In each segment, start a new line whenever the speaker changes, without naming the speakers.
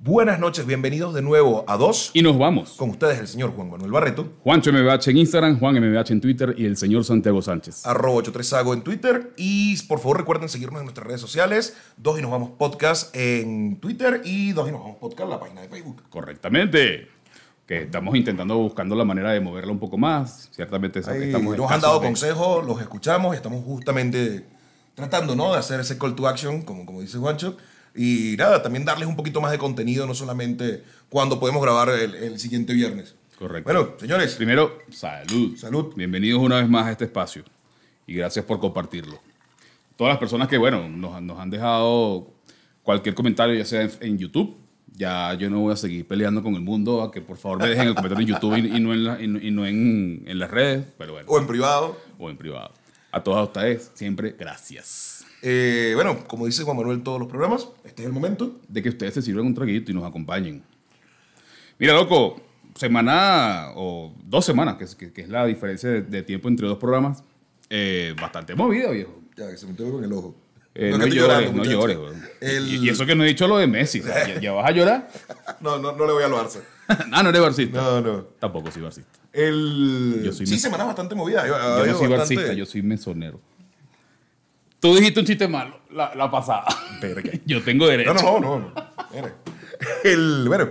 Buenas noches, bienvenidos de nuevo a Dos.
Y nos vamos.
Con ustedes el señor Juan Manuel Barreto.
Juancho MBH en Instagram, Juan MBH en Twitter y el señor Santiago Sánchez.
Arroba 83sago en Twitter. Y por favor recuerden seguirnos en nuestras redes sociales. Dos y nos vamos podcast en Twitter y Dos y nos vamos podcast en la página de Facebook.
Correctamente. Que estamos intentando buscando la manera de moverla un poco más. Ciertamente
Ahí
estamos
nos han dado consejos, los escuchamos y estamos justamente tratando ¿no? de hacer ese call to action, como, como dice Juancho. Y nada, también darles un poquito más de contenido, no solamente cuando podemos grabar el, el siguiente viernes.
Correcto.
Bueno, señores,
Primero, salud.
Salud.
Bienvenidos una vez más a este espacio. Y gracias por compartirlo. Todas las personas que, bueno, nos, han- nos han dejado cualquier comentario, ya sea en, en YouTube. Ya yo no voy a seguir peleando con el mundo a que por favor me dejen el comentario en YouTube y, y no, en, la- y y no en, en las redes, pero bueno,
o en privado.
o en privado. A todas ustedes, siempre gracias.
Eh, bueno, como dice Juan Manuel todos los programas, este es el momento.
de que ustedes se sirvan un traguito y nos acompañen. Mira, loco, semana o dos semanas, que es, que- que es la diferencia de, de tiempo entre dos programas, eh, bastante movida, viejo.
Ya, que se me con el ojo.
Eh, no,
estoy
llores, no llores.
El-
Y, y eso que no he dicho lo de Messi. ¿ya, ya vas a llorar?
No, no, no le voy a lo Barça.
ah, no eres barcista.
No, no.
Tampoco soy barcista.
El...
Yo soy
sí,
mes-
semana bastante movida. Yo,
Yo no soy barcista, yo soy mesonero. Tú dijiste un chiste malo la, la pasada.
Verga.
Yo tengo derecho.
No, no, no. no. El, bueno,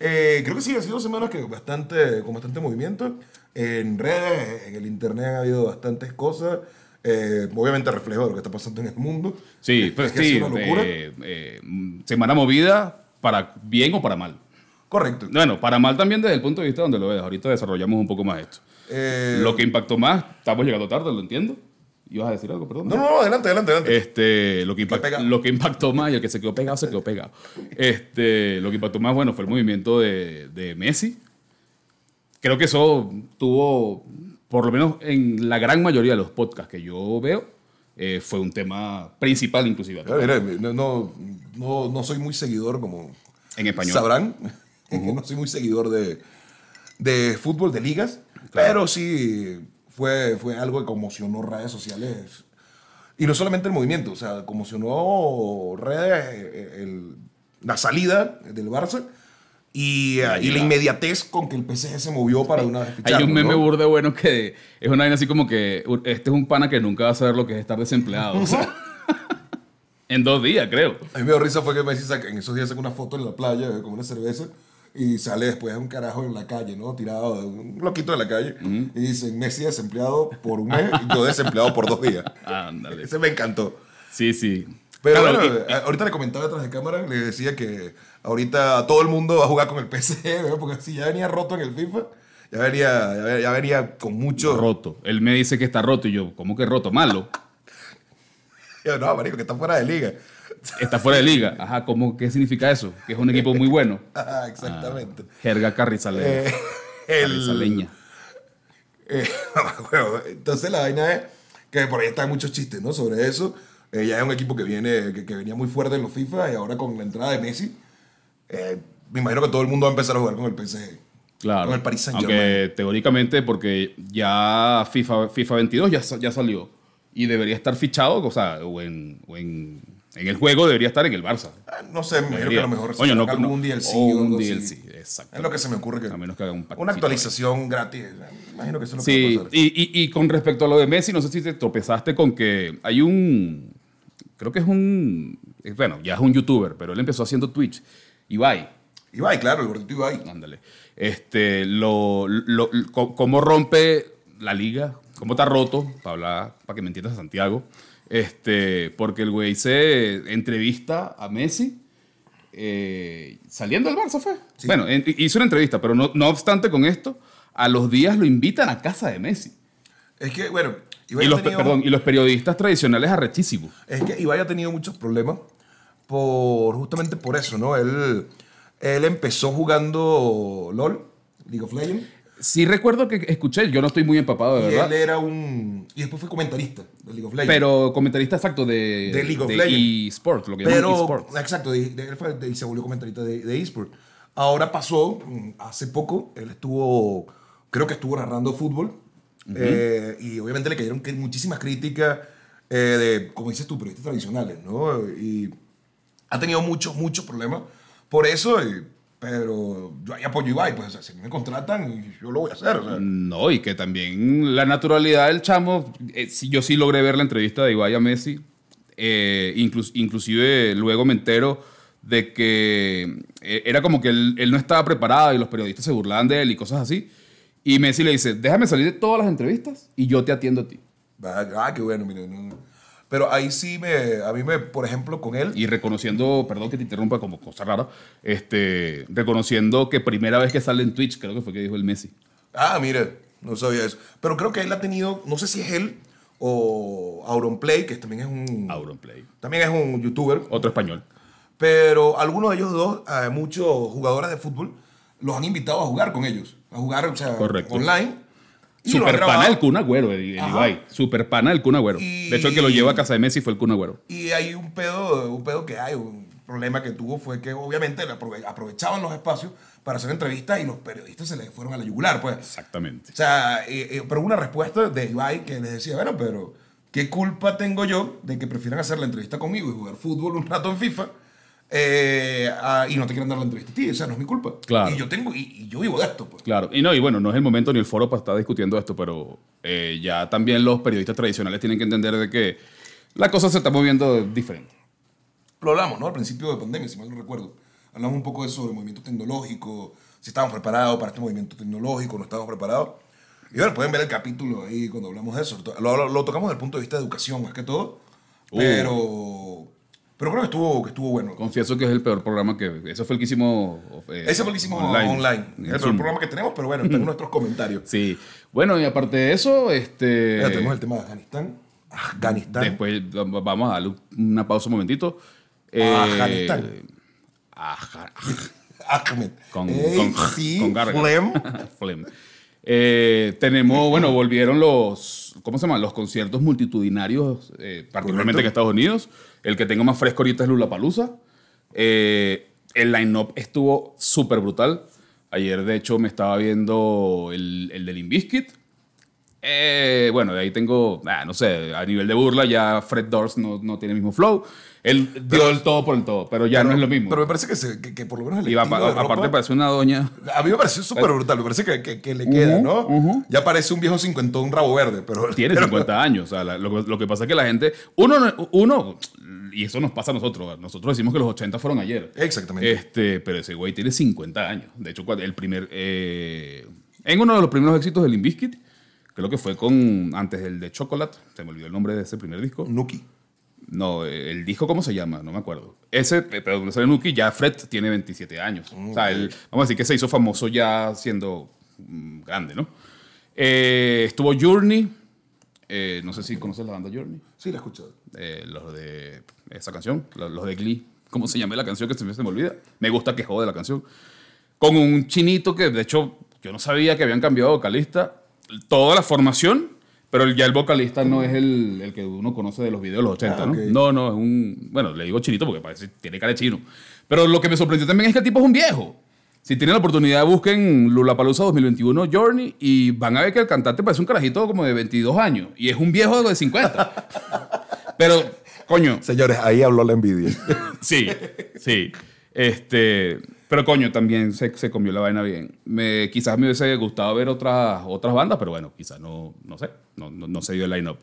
eh, creo que sí, ha sido semanas que bastante, con bastante movimiento. En redes, en el internet ha habido bastantes cosas. Eh, obviamente reflejo de lo que está pasando en el mundo.
Sí,
Es
pues
que
sí.
sido una locura.
eh, eh, semana movida para bien o para mal.
Correcto.
Bueno, para mal también desde el punto de vista donde lo ves. Ahorita desarrollamos un poco más esto.
Eh,
Lo que impactó más, estamos llegando tarde, lo entiendo. ¿Ibas a decir algo, perdón?
No, no, no, adelante, adelante, adelante.
Este, lo, que impact-
pegado.
lo que impactó más, y el que se quedó pegado, se quedó pegado. Este, lo que impactó más, bueno, fue el movimiento de, de Messi. Creo que eso tuvo, por lo menos en la gran mayoría de los podcasts que yo veo, eh, fue un tema principal inclusive.
Mira, no, no, no, no soy muy seguidor como
En español.
sabrán. no soy muy seguidor de, de fútbol, de ligas. Pero sí fue, fue algo que conmocionó redes sociales. Y no solamente el movimiento, o sea, conmocionó redes, eh, el- la salida del Barça y, eh, y la inmediatez con que el PSG se movió para una vez
Hay un meme
¿no?
burde bueno que es una vaina así como que este es un pana que nunca va a saber lo que es estar desempleado. o sea, en dos días, creo.
A mí me dio risa fue que Messi saca- en esos días saca una foto en la playa eh, con una cerveza y sale después un carajo en la calle, ¿no? Tirado, un loquito de la calle. Y dice, Messi desempleado por un mes y yo desempleado por dos días.
Ándale.
Ese me encantó.
Sí, sí.
Pero
Claro,
bueno,
y-
ahorita le comentaba detrás de cámara, le decía que ahorita todo el mundo va a jugar con el PSG, ¿no? porque si ya venía roto en el FIFA, ya venía, ya venía, ya venía con mucho...
roto. Él me dice que está roto y yo, ¿cómo que roto? Malo.
Yo, no, marico, que está fuera de liga.
Está fuera de liga. Ajá, ¿cómo, ¿qué significa eso? Que es un equipo muy bueno.
Ah, exactamente.
Jerga carrizaleña.
Eh, el,
Carrizaleña.
Eh, bueno, entonces la vaina es que por ahí están muchos chistes, ¿no? Sobre eso. Eh, ya es un equipo que viene, que, que venía muy fuerte en los FIFA y ahora con la entrada de Messi, eh, me imagino que todo el mundo va a empezar a jugar con el PSG.
Claro.
Con el Paris Saint-Germain.
Aunque teóricamente, porque ya FIFA, FIFA 22 ya, ya salió. Y debería estar fichado, o sea, o en, o en, en el juego debería estar en el Barça.
Ah, No sé, me imagino que a lo mejor
Coño, no,
algún DLC
o un
algo así.
DLC, exacto.
Es lo que se me ocurre que...
A menos que haga un
Una actualización gratis. Me imagino que eso es lo que
Sí,
va a pasar.
y, y- y con respecto a lo de Messi, no sé si te tropezaste con que hay un, creo que es un, bueno, ya es un youtuber, pero él empezó haciendo Twitch, Ibai,
Ibai, claro, el gordito Ibai.
ándale, este, lo, lo- cómo rompe la liga, cómo está roto, para hablar, para que me entiendas Santiago, este, porque el güey se entrevista a Messi, eh, saliendo del Barça fue.
Sí.
Bueno, en- hizo una entrevista, pero no, no obstante con esto, a los días lo invitan a casa de Messi.
Es que, bueno, Ibai
Y los,
tenido-
perdón, y los periodistas tradicionales arrechísimos.
Es que Ibai ha tenido muchos problemas por justamente por eso, ¿no? Él, él empezó jugando LOL, League of Legends,
Sí recuerdo que escuché, yo no estoy muy empapado de
y
verdad,
él era un... Y después fue comentarista de League of Legends.
pero comentarista exacto de,
De League of
de
Legends.
lo que
Pero,
eSport.
exacto, de- de- de- y se volvió comentarista de, eSport. Ahora pasó, mm, hace poco, él estuvo, creo que estuvo narrando fútbol, eh, y obviamente le cayeron muchísimas críticas eh, de, como dices tú, periodistas tradicionales, ¿no? Y ha tenido muchos, muchos problemas por eso, eh, pero yo ahí apoyo Ibai, pues, si me contratan, yo lo voy a hacer, o sea.
No, y que también la naturalidad del chamo, eh, sí, yo sí logré ver la entrevista de Ibai a Messi, eh, inclus- inclusive luego me entero de que eh, era como que él, él no estaba preparado y los periodistas se burlaban de él y cosas así. Y Messi le dice, déjame salir de todas las entrevistas y yo te atiendo a ti.
Ah, ah, qué bueno, mire. no. Pero ahí sí me, a mí me, por ejemplo, con él,
Y reconociendo, perdón que te interrumpa como cosa rara, este, reconociendo que primera vez que sale en Twitch, creo que fue que dijo el Messi.
Ah, mire, no sabía eso. Pero creo que él ha tenido, no sé si es él o Auronplay, que también es un.
Auronplay.
También es un youtuber.
Otro español.
Pero algunos de ellos dos, eh, muchos jugadores de fútbol, los han invitado a jugar con ellos. A jugar, o sea,
Correcto.
online.
Super pana del Kun Agüero, el. Ibai. Super pana del Kun Agüero.
Y-
De hecho, el que lo lleva a casa de Messi fue el Kun Agüero.
Y hay un pedo, un pedo que hay, un problema que tuvo fue que obviamente aprovechaban los espacios para hacer entrevistas y los periodistas se les fueron a la yugular, pues.
Exactamente.
O sea, eh, eh, pero una respuesta de Ibai que les decía, bueno, pero ¿qué culpa tengo yo de que prefieran hacer la entrevista conmigo y jugar fútbol un rato en FIFA eh, a- y no te quieran dar la entrevista a ti? O sea, no es mi culpa.
Claro.
Y yo tengo, y, y yo vivo de esto, pues.
Claro. Y no, y bueno, no es el momento ni el foro para estar discutiendo esto, pero eh, ya también los periodistas tradicionales tienen que entender de que la cosa se está moviendo diferente.
Lo hablamos, ¿no? Al principio de pandemia, si mal no recuerdo. Hablamos un poco de eso, del movimiento tecnológico, si estábamos preparados para este movimiento tecnológico, no estábamos preparados. Y bueno, pueden ver el capítulo ahí cuando hablamos de eso. Lo, lo- lo tocamos desde el punto de vista de educación, más que todo.
Uh.
Pero, pero creo que estuvo, que estuvo bueno.
Confieso que es el peor programa que... Ese fue el que hicimos... eh,
Ese fue el que hicimos online. Es el
Zoom.
programa que tenemos, pero bueno, está en nuestros comentarios.
Sí. Bueno, y aparte de eso, este...
Ya tenemos el tema de Afganistán. Afganistán.
Después va- vamos a darle una pausa un momentito.
Afganistán.
Aja-
Ahmed.
con,
Ey,
con,
sí,
con.
Flem.
Flem. Eh, tenemos, bueno, volvieron los, ¿cómo se llama? Los conciertos multitudinarios, eh, particularmente
Correcto.
en Estados Unidos. El que tengo más fresco ahorita es Lollapalooza. Eh, el line-up estuvo súper brutal. Ayer, de hecho, me estaba viendo el, el de Limp Bizkit. Eh, bueno, de ahí tengo, ah, no sé, a nivel de burla ya Fred Durst no, no tiene el mismo flow. Él dio el todo por el todo, pero ya no es lo mismo.
Pero me parece que, se- que, que por lo menos el
y va-
ropa-
aparte parece una doña.
A mí me pareció súper brutal, me parece que, que- le queda, ¿no? Ya parece un viejo cincuentón rabo verde, pero...
Tiene
pero-
50 años. O sea, la- lo, lo que pasa es que la gente. Uno, no- uno, y eso nos pasa a nosotros. Nosotros decimos que los 80 fueron ayer.
Exactamente.
Este, pero ese güey tiene 50 años. De hecho, el primer. eh, en uno de los primeros éxitos del Limbiskit, creo que fue con. Antes del de Chocolate. Se me olvidó el nombre de ese primer disco.
Nuki.
No, eh, el disco, ¿cómo se llama? No me acuerdo. Ese, eh, pero donde sale Nuki, ya Fred tiene 27 años. O sea, él, vamos a decir que se hizo famoso ya siendo mm, grande, ¿no? Eh, estuvo Journey. eh, no sé si conoces la banda Journey.
Sí, la he escuchado.
Eh, los de esa canción, los, de Glee. ¿Cómo se llama la canción que se me, se me olvida? Me gusta que jode la canción. Con un chinito que, de hecho, yo no sabía que habían cambiado de vocalista. Toda la formación, pero ya el vocalista no es el, el que uno conoce de los videos de los 80,
Ah,
¿no? No, no, es un... Bueno, le digo chinito porque parece tiene cara de chino. Pero lo que me sorprendió también es que el tipo es un viejo. Si tienen la oportunidad, busquen Lollapalooza 2021 Journey y van a ver que el cantante parece un carajito como de 22 años y es un viejo de 50. Pero, coño,
Señores, ahí habló la envidia.
Sí, sí. Este, pero coño, también se, se comió la vaina bien. Me, quizás me hubiese gustado ver otras, otras bandas, pero bueno, quizás no, no sé, no, no, no se dio el line-up.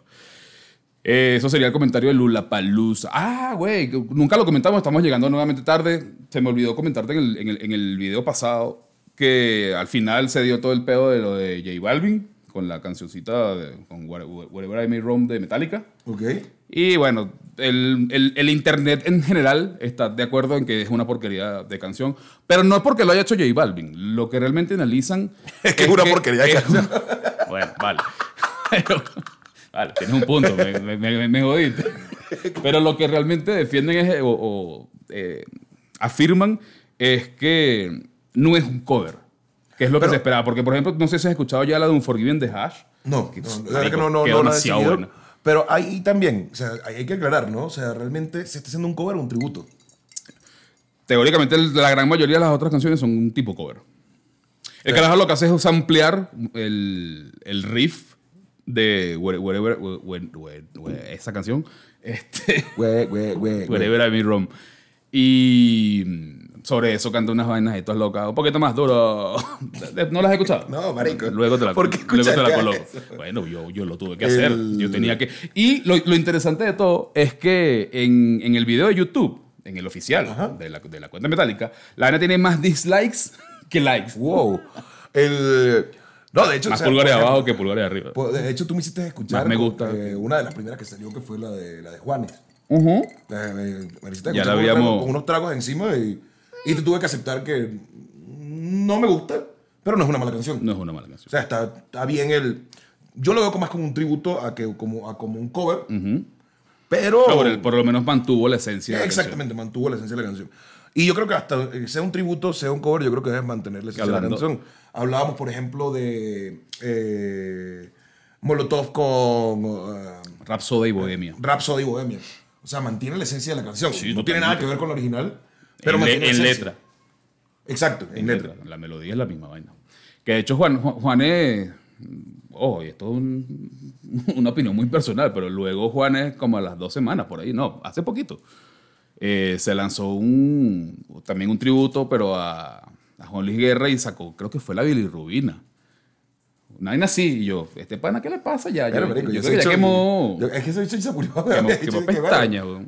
Eh, eso sería el comentario de Lula Palusa. Ah, güey, nunca lo comentamos, estamos llegando nuevamente tarde. Se me olvidó comentarte en el, en el, en el video pasado que al final se dio todo el pedo de lo de J Balvin con la cancioncita de, con Wherever I May Roam de Metallica.
¿Ok?
Y bueno, el, el- el internet en general está de acuerdo en que es una porquería de canción, pero no porque lo haya hecho J Balvin. Lo que realmente analizan
Es que es una porquería de
es-
canción.
Bueno, vale. Pero- vale, tienes un punto, me, me, me- me jodiste. Pero lo que realmente defienden es, o, o, eh, afirman es que no es un cover, que es lo que se esperaba. Porque, por ejemplo, no sé si has escuchado ya la de Unforgiven de Hash.
No, no, que no, no, no
demasiado buena.
Pero ahí también, o sea, hay que aclarar, ¿no? O sea, realmente se está haciendo un cover o un tributo.
teóricamente la gran mayoría de las otras canciones son un tipo cover. El carajo lo que hace es ampliar el, el riff de Wherever, esa canción, este. Wherever I Roam. Y sobre eso canta unas vainas y todas locas. Un poquito más duro. ¿No las has escuchado?
No, marico.
Luego te la,
¿Por qué
luego te la coloco.
eso?
Bueno, yo, yo lo tuve que hacer.
El-
Yo tenía que... Y lo, lo interesante de todo es que en, en el video de YouTube, en el oficial de la, de la cuenta metálica, la vaina tiene más dislikes que likes.
Wow. El, no, de hecho,
Más
o sea,
pulgares abajo que pulgares arriba.
por- de hecho, tú me hiciste escuchar
Más me
con-
gusta.
eh, una de las primeras que salió, que fue la de, la de Juanes.
Ujú.
Eh, me, me hiciste
Ya la habíamos-
con unos tragos encima y, y te tuve que aceptar que no me gusta, pero no es una mala canción.
No es una mala
O
canción.
sea, está, está bien el... Yo lo veo como más como un tributo a, que, como, a como un cover, pero...
No, por, el- por lo menos mantuvo la esencia. de la
Exactamente, mantuvo la esencia de la canción. Y yo creo que hasta eh, sea un tributo, sea un cover, yo creo que debes mantener la esencia de la canción. Hablábamos, por ejemplo, de eh, Molotov con
canción. Rhapsody y Bohemia.
Rhapsody y Bohemia. O sea, mantiene la esencia de la canción.
Sí,
no tiene nada que ver con la original, pero
en, le- letra.
Exacto, en,
En
letra.
letra. La melodía es la misma vaina. Que de hecho Juan, Juan, Juan es... Ojo, y esto es un- una opinión muy personal, pero luego Juan es como a las dos semanas, por ahí, no, hace poquito. eh, se lanzó un, también un tributo, pero a, a Juan Luis Guerra y sacó, creo que fue la bilirrubina. Una vaina así, y yo, ¿este pana qué le pasa ya?
Pero,
yo
marico,
yo
yo
que ya quemó...
yo- Es que se murió.
Quemó- quemó
que, bueno.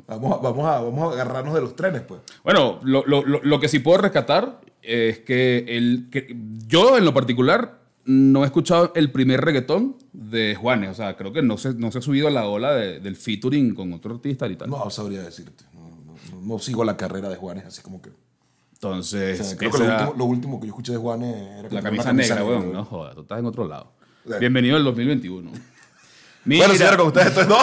Vamos, a, vamos, a, vamos a agarrarnos de los trenes, pues.
Bueno, lo, lo- lo- lo que sí puedo rescatar es que, el, que yo en lo particular no he escuchado el primer reggaetón de Juanes. O sea, creo que no se, no se ha subido a la ola de- del featuring con otro artista y tal.
No sabría decirte. No- no- no sigo la carrera de Juanes, así como que.
Entonces,
O sea, creo que lo último, lo último que yo escuché de Juanes era que
la camisa
una
negra, weón. No jodas, tú estás en otro lado.
Claro.
Bienvenido al 2021. Mira,
Bueno, señora, con ustedes esto es no.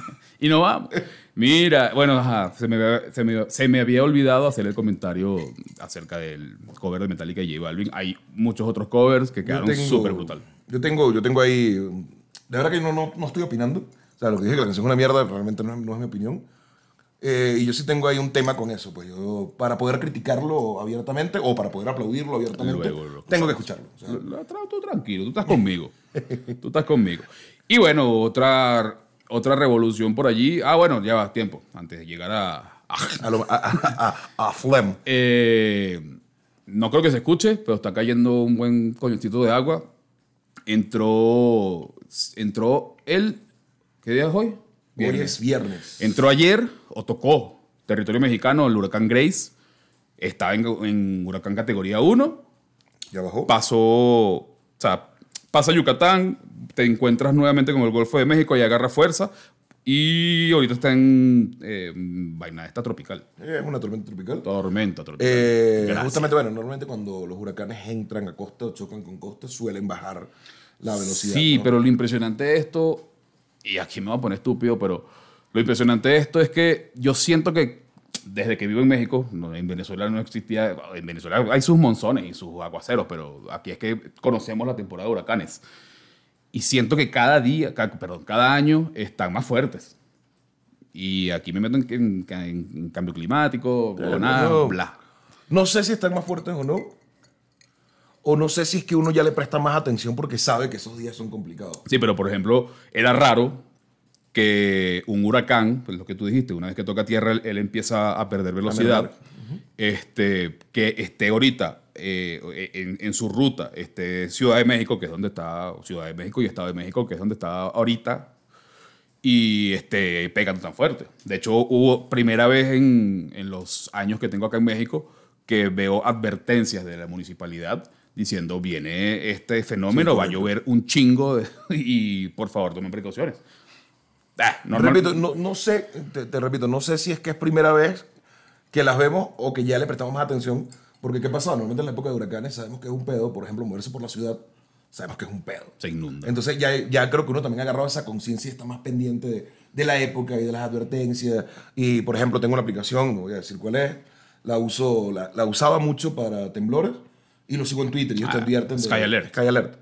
y no vamos. Mira, bueno, ajá, se me, había- se, me, se me había olvidado hacer el comentario acerca del cover de Metallica y J Balvin. Hay muchos otros covers que quedaron súper brutal.
Yo tengo, yo tengo ahí. De verdad que no, no, no estoy opinando. O sea, lo que dije que la canción es una mierda, realmente no no es mi opinión. Eh, y yo sí tengo ahí un tema con eso. Pues yo, para poder criticarlo abiertamente o para poder aplaudirlo abiertamente,
Luego lo
tengo que escucharlo. O sea,
Lo- lo- tra- Tú tranquilo, tú estás conmigo. tú estás conmigo. Y bueno, otra, otra revolución por allí. Ah, bueno, ya va tiempo. Antes de llegar a. a-
a, lo- a, a, a- a Flem.
Eh, no creo que se escuche, pero está cayendo un buen coñocito de agua. Entró. Entró el. ¿Qué día es hoy?
Hoy es viernes.
Entró ayer o tocó territorio mexicano el huracán Grace. Está en, en huracán categoría 1.
Ya bajó.
pasó, o sea, pasa Yucatán, te encuentras nuevamente con el Golfo de México y agarra fuerza. Y ahorita está en eh, vaina esta tropical.
Eh, Es una tormenta tropical.
Tormenta tropical.
Eh, justamente, bueno, normalmente cuando los huracanes entran a costa o chocan con costa, suelen bajar la velocidad.
Sí,
¿no?
pero lo impresionante de esto, y aquí me voy a poner estúpido, pero lo impresionante de esto es que yo siento que desde que vivo en México, en Venezuela no existía, en Venezuela hay sus monzones y sus aguaceros, pero aquí es que conocemos la temporada de huracanes. Y siento que cada día, ca- perdón, cada año están más fuertes. Y aquí me meto en, en- en- cambio climático,
Pero
nada,
no.
bla.
No sé si están más fuertes o no. O no sé si es que uno ya le presta más atención porque sabe que esos días son complicados.
Sí, pero por ejemplo, era raro que un huracán, pues lo que tú dijiste, una vez que toca tierra, él, él empieza a perder velocidad.
mermar.
este, que esté ahorita eh, en, en su ruta, este, Ciudad de México, que es donde está, Ciudad de México y Estado de México, que es donde está ahorita, y este, pegando tan fuerte. De hecho, hubo primera vez en, en los años que tengo acá en México que veo advertencias de la municipalidad diciendo viene este fenómeno, va a llover un chingo de- y por favor tomen precauciones. Ah,
Repito, no, no sé, te, te repito, no sé si es que es primera vez que las vemos o que ya le prestamos más atención. Porque ¿qué pasa? Normalmente en la época de huracanes sabemos que es un pedo. Por ejemplo, moverse por la ciudad, sabemos que es un pedo.
se inunda.
Entonces ya, ya creo que uno también ha agarrado esa conciencia y está más pendiente de, de la época y de las advertencias. Y, por ejemplo, tengo una aplicación, no voy a decir cuál es, la, uso, la, la usaba mucho para temblores y lo sigo en Twitter y ellos te
Ah,
advierten de-
Sky Alert.
Sky Alert.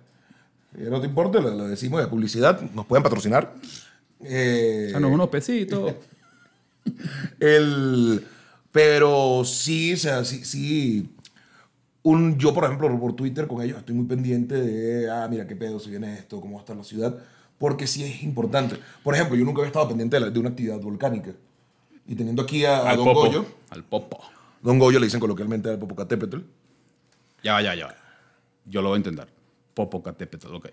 Y no te importa, lo, lo decimos de publicidad, nos pueden patrocinar. Eh,
Danos unos pesitos.
el, pero sí, o sea, sí, sí. Un, yo, por ejemplo, por Twitter con ellos estoy muy pendiente de, ah, mira qué pedo se viene esto, cómo va a estar la ciudad, porque sí es importante. Por ejemplo, yo nunca había estado pendiente de, la- de una actividad volcánica. y teniendo aquí a, a
Al
Don
Popo.
Goyo.
Al Popo.
Don Goyo le dicen coloquialmente al Popocatépetl.
Ya va, ya, ya. va. Yo lo voy a entender. Popocatépetl, ok.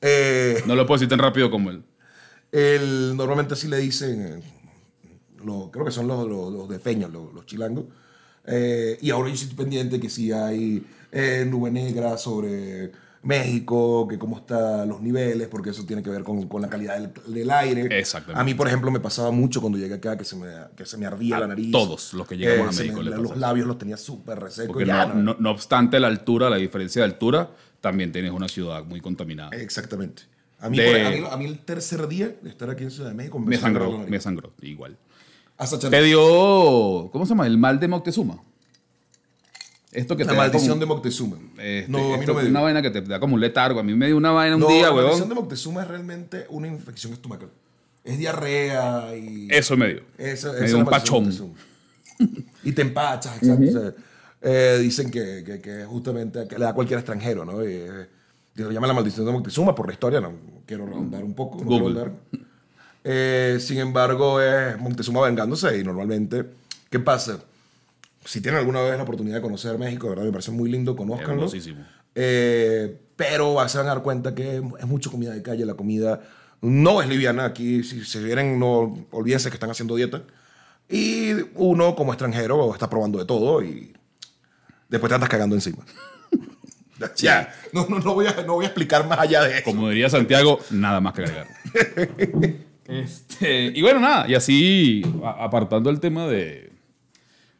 Eh,
No lo puedo decir tan rápido como él.
el- normalmente así le dicen, lo- creo que son los, los, los de Peña, los, los chilangos. Eh, y ahora yo estoy pendiente que si hay eh, nube negra sobre México, que cómo están los niveles, porque eso tiene que ver con, con la calidad del, del aire.
Exactamente.
A mí, por ejemplo, me pasaba mucho cuando llegué acá que se me, que se me ardía
A
la nariz.
todos los que llegamos a
se
México
me- los labios los tenía súper resecos.
Porque no,
no-
no- no obstante la altura, la diferencia de altura, también tienes una ciudad muy contaminada.
Exactamente. A mí,
De-
a, mí, a mí el tercer día de estar aquí en Ciudad de México
Me
a
sangró, me sangró, igual.
Hasta
Te dio, ¿cómo se llama? El mal de Moctezuma. Esto que
La
te
maldición
como-
de Moctezuma.
este,
no, a mí
esto
no me dio.
una vaina que te da como un letargo. A mí me dio una vaina un
No,
día,
la maldición
huevón.
de Moctezuma es realmente una infección estomacal. Es diarrea y...
Eso me dio.
Eso,
me dio
la
un
maldición
pachón.
Y te empachas, exacto. O sea, eh, dicen que, que, que justamente que le da a cualquier extranjero, ¿no? Y, eh, lo llaman la maldición de Moctezuma por la historia, no quiero redondar un poco. No. Eh, sin embargo, es Moctezuma vengándose y normalmente, ¿qué pasa? Si tienen alguna vez la oportunidad de conocer México, de verdad me parece muy lindo, conózcanlo.
Hermosísimo.
Eh, pero se van a dar cuenta que es mucha comida de calle, la comida no es liviana. Aquí, si se vienen, no olvídense que están haciendo dieta. Y uno, como extranjero, está probando de todo y después te andas cagando encima. Ya, no, no, no, voy a, no voy a explicar más allá de eso.
Como diría Santiago, nada más que agregar. Este, y bueno, nada, y así, apartando el tema de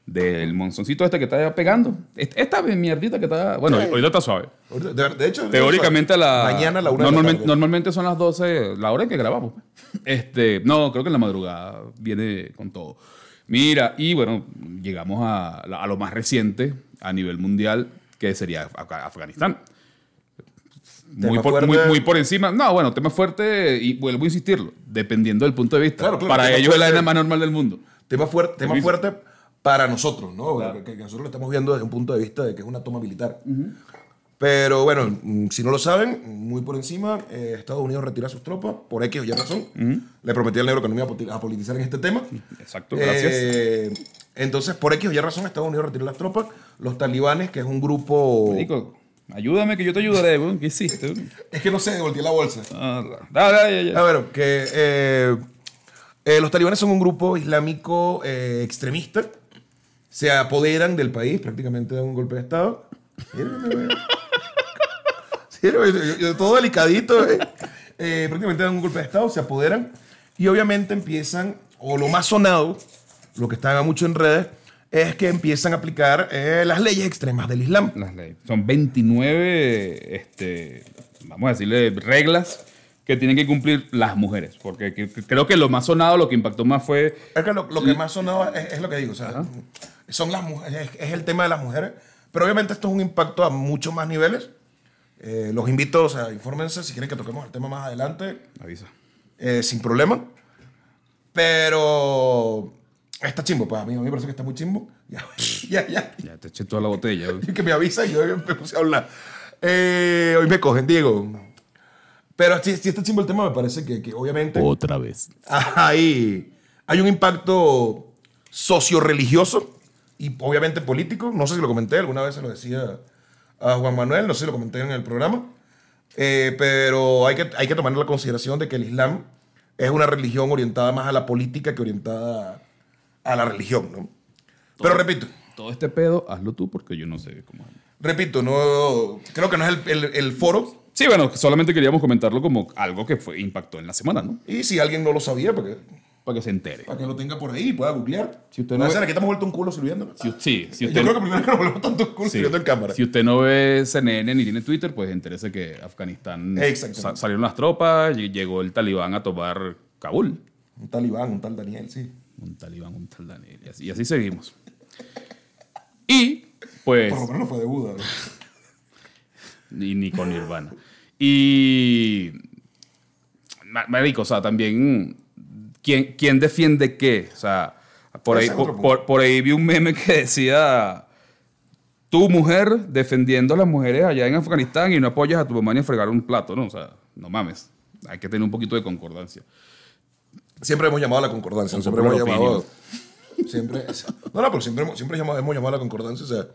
del monzoncito este que está pegando. Est- Esta mierdita que está. Bueno,
Sí.
ahorita está suave.
De, de hecho,
Teóricamente a la.
Mañana a la una
normalmente,
de la tarde.
normalmente son las 12, la hora en que grabamos. Este, no, creo que en la madrugada viene con todo. Mira, y bueno, llegamos a, a lo más reciente a nivel mundial, que sería Af- Afganistán. Muy por, muy, muy por encima. No, bueno, tema fuerte, y vuelvo a insistirlo, dependiendo del punto de vista.
Claro, claro,
Para ellos es la vaina más normal del mundo.
Tema, fuerte tema fuerte para nosotros, ¿no?
Claro.
Que, que nosotros lo estamos viendo desde un punto de vista de que es una toma militar. Pero bueno, mm, si no lo saben, muy por encima, eh, Estados Unidos retira sus tropas por X o Y razón. Le prometí al negro que no me iba a politizar en este tema.
Exacto, gracias.
Eh, entonces, por X o Y razón, Estados Unidos retira las tropas. Los talibanes, que es un grupo...
Médico, ayúdame que yo te ayudaré. ¿Qué hiciste?
Es que no sé, volteé la bolsa.
Ah, ya,
A ver, que eh, los talibanes son un grupo islámico extremista. Se apoderan del país, prácticamente dan un golpe de Estado. Todo delicadito. eh. Eh, prácticamente dan un golpe de Estado, se apoderan y obviamente empiezan, o lo más sonado, lo que está mucho en redes, es que empiezan a aplicar eh, las leyes extremas del Islam.
Las leyes. Son 29, este, vamos a decirle, reglas que tienen que cumplir las mujeres. Porque que- que creo que lo más sonado, lo que impactó más fue
Es que lo, lo que más sonaba es, es lo que digo, o sea, son las mujeres, es, el tema de las mujeres, pero obviamente esto es un impacto a muchos más niveles. Eh, los invito, o sea, infórmense si quieren que toquemos el tema más adelante,
Avisa.
eh, sin problema. Pero está chimbo, pues a mí, a mí me parece que está muy chimbo. Ya, ya, ya.
Ya te eché toda la botella.
que me avisa y yo me puse a hablar. Eh, hoy me cogen, Diego. Pero si, si está chimbo el tema, me parece que, que obviamente
Otra vez.
hay, hay un impacto socio-religioso y obviamente político. No sé si lo comenté, alguna vez se lo decía a Juan Manuel, no sé si lo comenté en el programa. Eh, pero hay que, hay que tomar en la consideración de que el Islam es una religión orientada más a la política que orientada a la religión. ¿no? Pero repito,
Todo este pedo, hazlo tú porque yo no sé cómo.
repito, no, creo que no es el, el- el foro.
Sí, bueno, solamente queríamos comentarlo como algo que fue impactó en la semana, ¿no?
Y si alguien no lo sabía, para que,
Para que se entere.
para que lo tenga por ahí y pueda googlear.
Si usted
no
no ve-
aquí estamos vuelto un culo sirviendo.
Si, sí, si
Yo
usted,
creo que primero que nos volvemos tanto culo
sí.
sirviendo en cámara.
si usted no ve CNN ni tiene Twitter, pues entérese que Afganistán salieron las tropas, y llegó el talibán a tomar Kabul.
Un talibán, un tal Daniel, sí.
Un talibán, un tal Daniel. Y así, y así seguimos. Y, pues,
Por lo menos no fue de Buda. ¿no?
ni, ni con Nirvana. Y, ma- marico, o sea, también, ¿quién, quién defiende qué? O sea, por ahí, por, por- por ahí vi un meme que decía, tu mujer defendiendo a las mujeres allá en Afganistán y no apoyas a tu mamá ni a fregar un plato, ¿no? O sea, no mames. Hay que tener un poquito de concordancia.
siempre hemos llamado a la concordancia.
Con
Siempre hemos llamado. Siempre. No, no, pero siempre, hemos- siempre hemos llamado a la concordancia. O sea.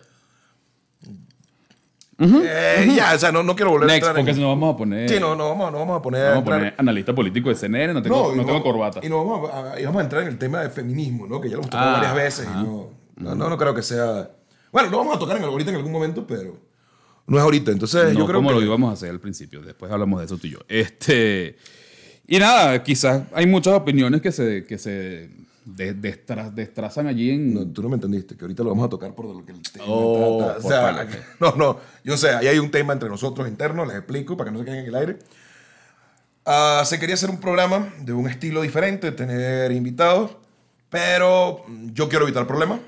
Eh, ya, o sea, no, no quiero volver a
Next,
entrar en-
porque si no vamos a poner.
Sí, no, no vamos, no vamos a poner.
Vamos a
entrar-
poner analista político de CNN, no tengo, no
no-
tengo corbata.
Y, no vamos a, y vamos a entrar en el tema de feminismo, ¿no? Que ya lo hemos tocado
Ah,
varias veces. Y no, no, no, no creo que sea. Bueno, lo vamos a tocar en, ahorita en algún momento, pero no es ahorita. Entonces, yo creo
como
que.
lo íbamos a hacer al principio. Después hablamos de eso tú y yo. Este, y nada, quizás hay muchas opiniones que se, que se de- destra- destrazan allí en...
No, tú no me entendiste, que ahorita lo vamos a tocar por lo que el tema
Oh,
trata. O sea, no, no, yo sé, ahí hay un tema entre nosotros interno, les explico para que no se queden en el aire. Ah, se quería hacer un programa de un estilo diferente, tener invitados, pero yo quiero evitar problemas.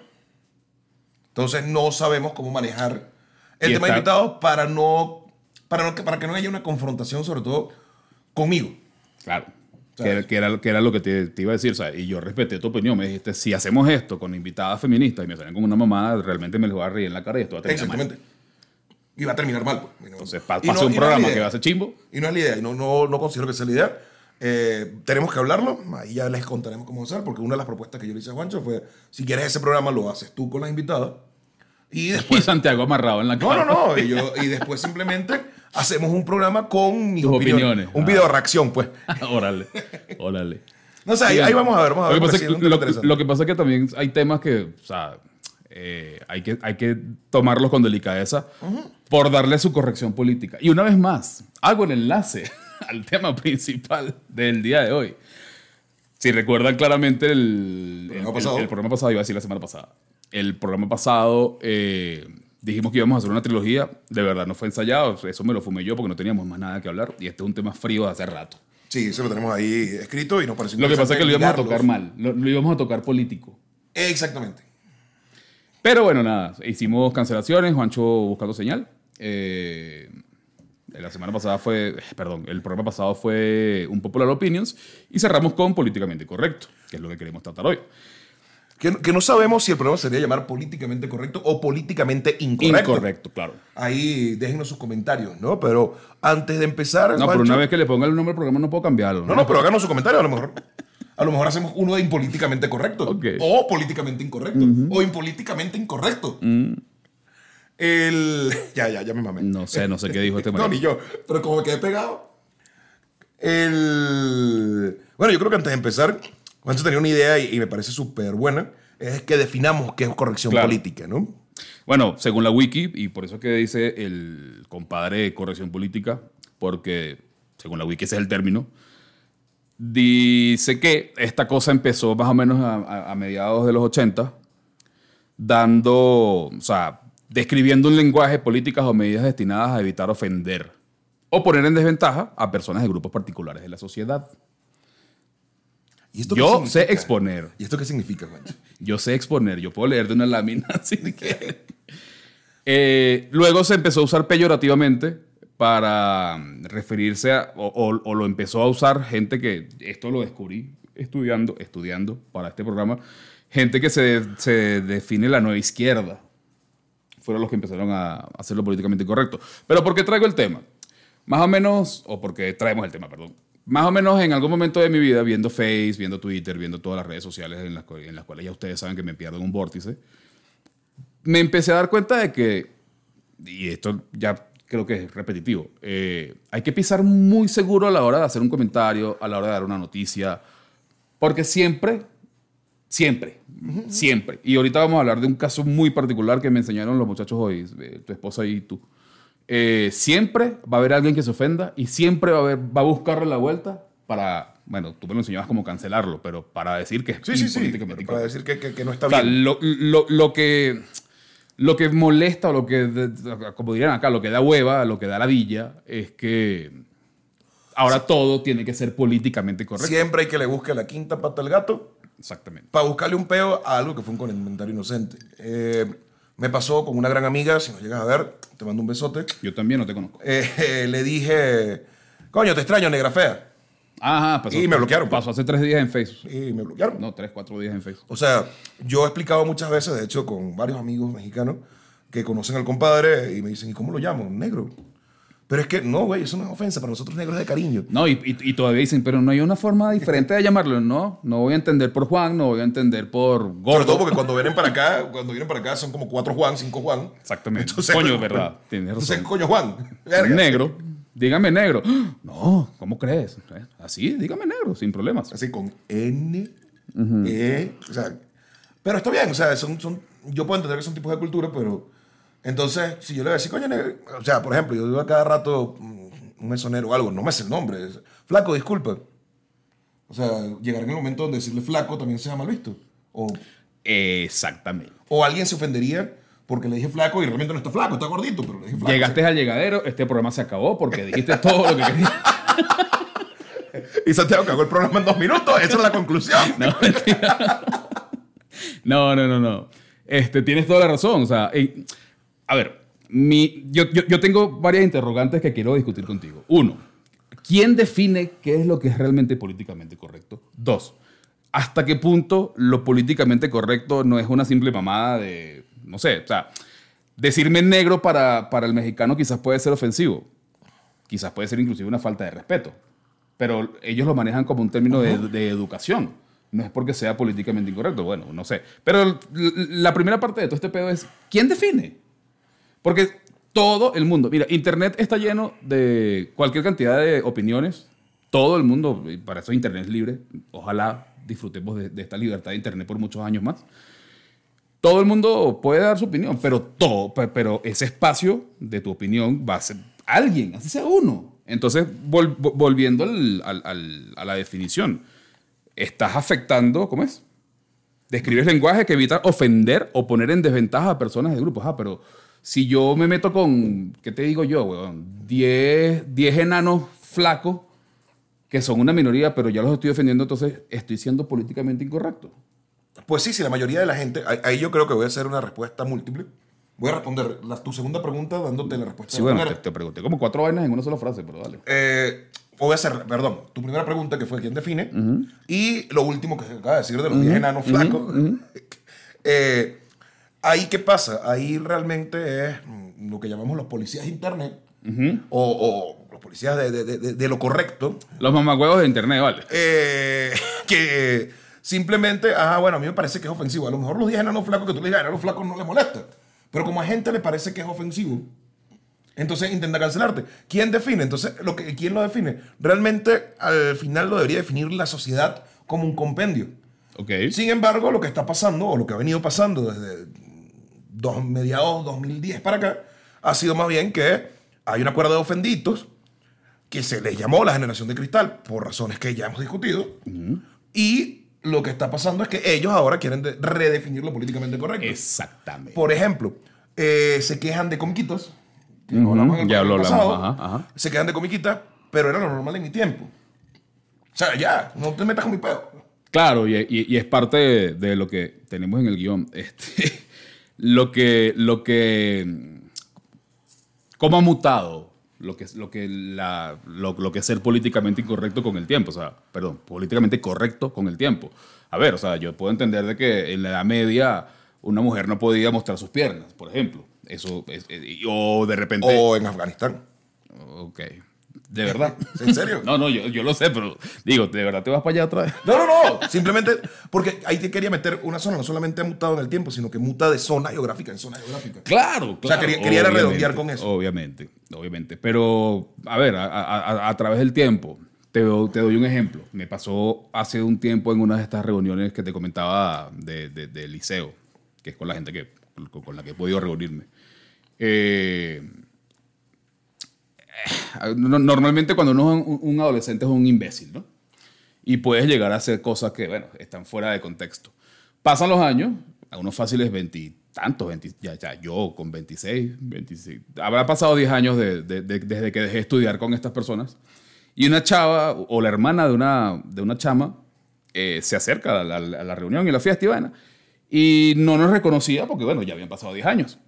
Entonces no sabemos cómo manejar el
Y
tema de
está-
invitados para no, para no para que no haya una confrontación, sobre todo conmigo.
Claro. Que, que era, que era lo que te, te iba a decir. o sea, y yo respeté tu opinión. Me dijiste, si hacemos esto con invitadas feministas y me salen con una mamada, realmente me les voy a reír en la cara y esto va a terminar mal.
Exactamente. Y va a terminar mal. Pues. No-
Entonces, pa-
no-
pase un
no la
programa
idea.
que va a ser chimbo.
Y no es la idea, no, no, no considero que sea la idea. Eh, tenemos que hablarlo, ahí ya les contaremos cómo hacer, porque una de las propuestas que yo le hice a Juancho fue, si quieres ese programa lo haces tú con las invitadas, y
Y
después...
Santiago amarrado en la
No,
cara.
no, no, y, yo, y después simplemente hacemos un programa con mis
Tus
opiniones.
opiniones.
Un
Ah.
video de reacción, pues.
órale, órale.
No sé, ahí, ahí vamos a ver, vamos a
lo que, pasa es lo, lo que pasa es que también hay temas que, o sea, eh, hay, que, hay que tomarlos con delicadeza por darle su corrección política. Y una vez más, hago el enlace al tema principal del día de hoy. Si recuerdan claramente el,
¿Programa
el- el- el programa pasado, iba a decir la semana pasada. El programa pasado eh, dijimos que íbamos a hacer una trilogía. De verdad, no fue ensayado. Eso me lo fumé yo porque no teníamos más nada que hablar. Y este es un tema frío de hace rato.
Sí, eso lo tenemos ahí escrito y nos parece
Lo que pasa es que lo íbamos a tocar mal. Lo, lo íbamos a tocar político.
Exactamente.
Pero bueno, nada, hicimos cancelaciones, Juancho buscando señal. Eh, la semana pasada fue, perdón, el programa pasado fue un Popular Opinions y cerramos con Políticamente Correcto, que es lo que queremos tratar hoy.
Que, que no sabemos si el programa sería llamar políticamente correcto o políticamente incorrecto.
Incorrecto, claro.
Ahí déjenos sus comentarios, ¿no? Pero antes de empezar.
No, pero una vez que le ponga el nombre al programa no puedo cambiarlo.
No, no, pero háganos su comentario. A lo mejor, a lo mejor hacemos uno de impolíticamente correcto. O políticamente incorrecto. O impolíticamente incorrecto. El. Ya, ya, ya me mamé.
No sé, no sé qué dijo este
No,
marico.
ni yo. Pero como me quedé pegado. El. Bueno, yo creo que antes de empezar, Juancho tenía una idea y, y me parece súper buena. Es que definamos qué es corrección
Claro.
política, ¿no?
Bueno, según la wiki, y por eso que dice el compadre de corrección política, porque según la wiki ese es el término, dice que esta cosa empezó más o menos a, a- a mediados de los 80, dando, o sea, describiendo un lenguaje, políticas o medidas destinadas a evitar ofender o poner en desventaja a personas de grupos particulares de la sociedad.
¿Y esto
Yo sé exponer.
¿Y esto qué significa, Juancho?
Yo sé exponer, yo puedo leer de una lámina así que... Eh, luego se empezó a usar peyorativamente para mm, referirse a, o, o- o lo empezó a usar gente que, esto lo descubrí estudiando, estudiando para este programa, gente que se, se define la nueva izquierda. Fueron los que empezaron a hacerlo políticamente correcto. Pero ¿por qué traigo el tema? Más o menos, o porque traemos el tema, perdón. Más o menos en algún momento de mi vida, viendo Face, viendo Twitter, viendo todas las redes sociales en las, cu- en las cuales ya ustedes saben que me pierdo en un vórtice, me empecé a dar cuenta de que, y esto ya creo que es repetitivo, eh, hay que pisar muy seguro a la hora de hacer un comentario, a la hora de dar una noticia, porque siempre, siempre, siempre, y ahorita vamos a hablar de un caso muy particular que me enseñaron los muchachos hoy, eh, tu esposa y tú. Eh, siempre va a haber alguien que se ofenda y siempre va a, haber, va a buscarle la vuelta para, bueno, tú me lo enseñabas como cancelarlo, pero para decir que es
Sí, sí, sí. Para decir que, que- que no está
O sea,
bien.
lo, lo- lo que, lo que molesta o lo que, como dirían acá, lo que da hueva, lo que da ladilla, es que ahora todo tiene que ser políticamente correcto.
Siempre hay que le busque la quinta pata al gato
Exactamente.
para buscarle un peo a algo que fue un comentario inocente. Eh, me pasó con una gran amiga, si nos llegas a ver, te mando un besote.
Yo también no te conozco.
Eh, eh, le dije, coño, te extraño, negra fea.
Ajá, pasó.
Y me bloquearon.
Pasó hace tres días en Facebook.
Y me bloquearon.
No, tres, cuatro días en Facebook.
O sea, yo he explicado muchas veces, de hecho, con varios amigos mexicanos que conocen al compadre y me dicen, ¿y cómo lo llamo? Negro. Pero es que no, güey, eso no es ofensa, para nosotros negros de cariño.
No, y, y- y todavía dicen, pero no hay una forma diferente de llamarlo. No, no voy a entender por Juan, no voy a entender por
Sobre
Gordo.
todo porque cuando vienen para acá, cuando vienen para acá son como cuatro Juan, cinco Juan.
Exactamente.
Entonces,
Coño, es verdad. Tienes
Entonces,
razón.
coño, Juan. verga.
Negro. Dígame negro. No, ¿cómo crees? Así, dígame negro, sin problemas.
Así con N, E, o sea, pero está bien, o sea, son, son, yo puedo entender que son tipos de cultura, pero entonces, si yo le voy a decir, coño, negro", o sea, por ejemplo, yo digo a cada rato mm, un mesonero o algo, no me sé el nombre, flaco, disculpa. O sea, llegar en el momento donde decirle flaco también sea mal visto. O,
Exactamente.
o alguien se ofendería porque le dije flaco y realmente no está flaco, está gordito, pero le dije flaco.
Llegaste al llegadero, este programa se acabó porque dijiste todo lo que querías.
Y Santiago cagó el programa en dos minutos, esa es la conclusión.
No. No, no, no, no. Este, tienes toda la razón. O sea, a ver, mi, yo, yo, yo tengo varias interrogantes que quiero discutir contigo. Uno, ¿quién define qué es lo que es realmente políticamente correcto? Dos, ¿hasta qué punto lo políticamente correcto no es una simple mamada de, no sé, o sea, decirme negro para, para el mexicano quizás puede ser ofensivo, quizás puede ser inclusive una falta de respeto, pero ellos lo manejan como un término de, de educación. No es porque sea políticamente incorrecto, bueno, no sé. Pero la primera parte de todo este pedo es, ¿quién define? Porque todo el mundo, mira, Internet está lleno de cualquier cantidad de opiniones. Todo el mundo, para eso Internet es libre. Ojalá disfrutemos de, de esta libertad de Internet por muchos años más. Todo el mundo puede dar su opinión, pero todo, pe- pero ese espacio de tu opinión va a ser alguien, así sea uno. Entonces, vol- vo- volviendo al- al- al- a la definición, estás afectando, ¿cómo es? Describes lenguaje que evita ofender o poner en desventaja a personas de grupos. Ah, pero si yo me meto con, ¿qué te digo yo, weón? 10 10 enanos flacos que son una minoría, pero ya los estoy defendiendo, entonces estoy siendo políticamente incorrecto.
Pues sí, sí, la mayoría de la gente, ahí- yo creo que voy a hacer una respuesta múltiple. Voy a responder la- tu segunda pregunta dándote la respuesta.
Sí, bueno, te, te pregunté como cuatro vainas en una sola frase, pero dale.
Eh, voy a hacer, perdón, tu primera pregunta que fue quién define y lo último que acaba de decir de los 10 enanos flacos. Eh, ahí qué pasa, ahí realmente es lo que llamamos los policías de internet o, o los policías de, de- de- de lo correcto,
Los mamagüevos de internet, vale.
eh, que simplemente, ah, bueno, a mí me parece que es ofensivo. A lo mejor los 10 enanos flacos que tú le digas, enanos flacos no les molesta. Pero como a gente le parece que es ofensivo, entonces intenta cancelarte. ¿Quién define? Entonces, lo que, ¿quién lo define? Realmente, al final lo debería definir la sociedad como un compendio.
Ok.
Sin embargo, lo que está pasando, o lo que ha venido pasando desde dos, mediados 2010 para acá, ha sido más bien que hay una cuerda de ofendidos que se les llamó la generación de cristal por razones que ya hemos discutido. Y lo que está pasando es que ellos ahora quieren de- redefinir lo políticamente correcto.
Exactamente.
Por ejemplo, eh, se quejan de comiquitas. que en el
ya lo hablamos,
pasado.
ajá, ajá.
Se quejan de comiquitas, pero era lo normal en mi tiempo. O sea, ya, no te metas con mi pedo.
Claro, y, y- y es parte de, de lo que tenemos en el guion. Este, lo que, lo que, cómo ha mutado lo que, es- lo, que la, lo, lo que es ser políticamente incorrecto con el tiempo. O sea, perdón, políticamente correcto con el tiempo. A ver, o sea, yo puedo entender de que en la Edad Media una mujer no podía mostrar sus piernas, por ejemplo. Eso, es- es- o de repente...
O en Afganistán.
Ok. ¿De verdad?
¿En serio?
No, no, yo, yo lo sé, pero digo, ¿de verdad te vas para allá otra vez?
No, no, no. Simplemente porque ahí te quería meter una zona. No solamente ha mutado en el tiempo, sino que muta de zona geográfica en zona geográfica.
Claro, claro.
quería- quería
obviamente,
redondear con eso.
Obviamente, obviamente. Pero, a ver, a, a- a- a través del tiempo, te, do- te doy un ejemplo. Me pasó hace un tiempo en una de estas reuniones que te comentaba de, de- del liceo, que es con la gente que, con, la que he podido reunirme. Eh, normalmente cuando uno es un, adolescente es un imbécil, ¿no? Y puedes llegar a hacer cosas que, bueno, están fuera de contexto. Pasan los años, a unos fáciles veintitantos, 20, ya, ya, yo con 26, 26. Habrá pasado 10 años de- de- de- desde que dejé de estudiar con estas personas. Y una chava o la hermana de una, de una chama eh, se acerca a la, reunión y la fiesta y vaina. Y no nos reconocía porque, bueno, ya habían pasado 10 años.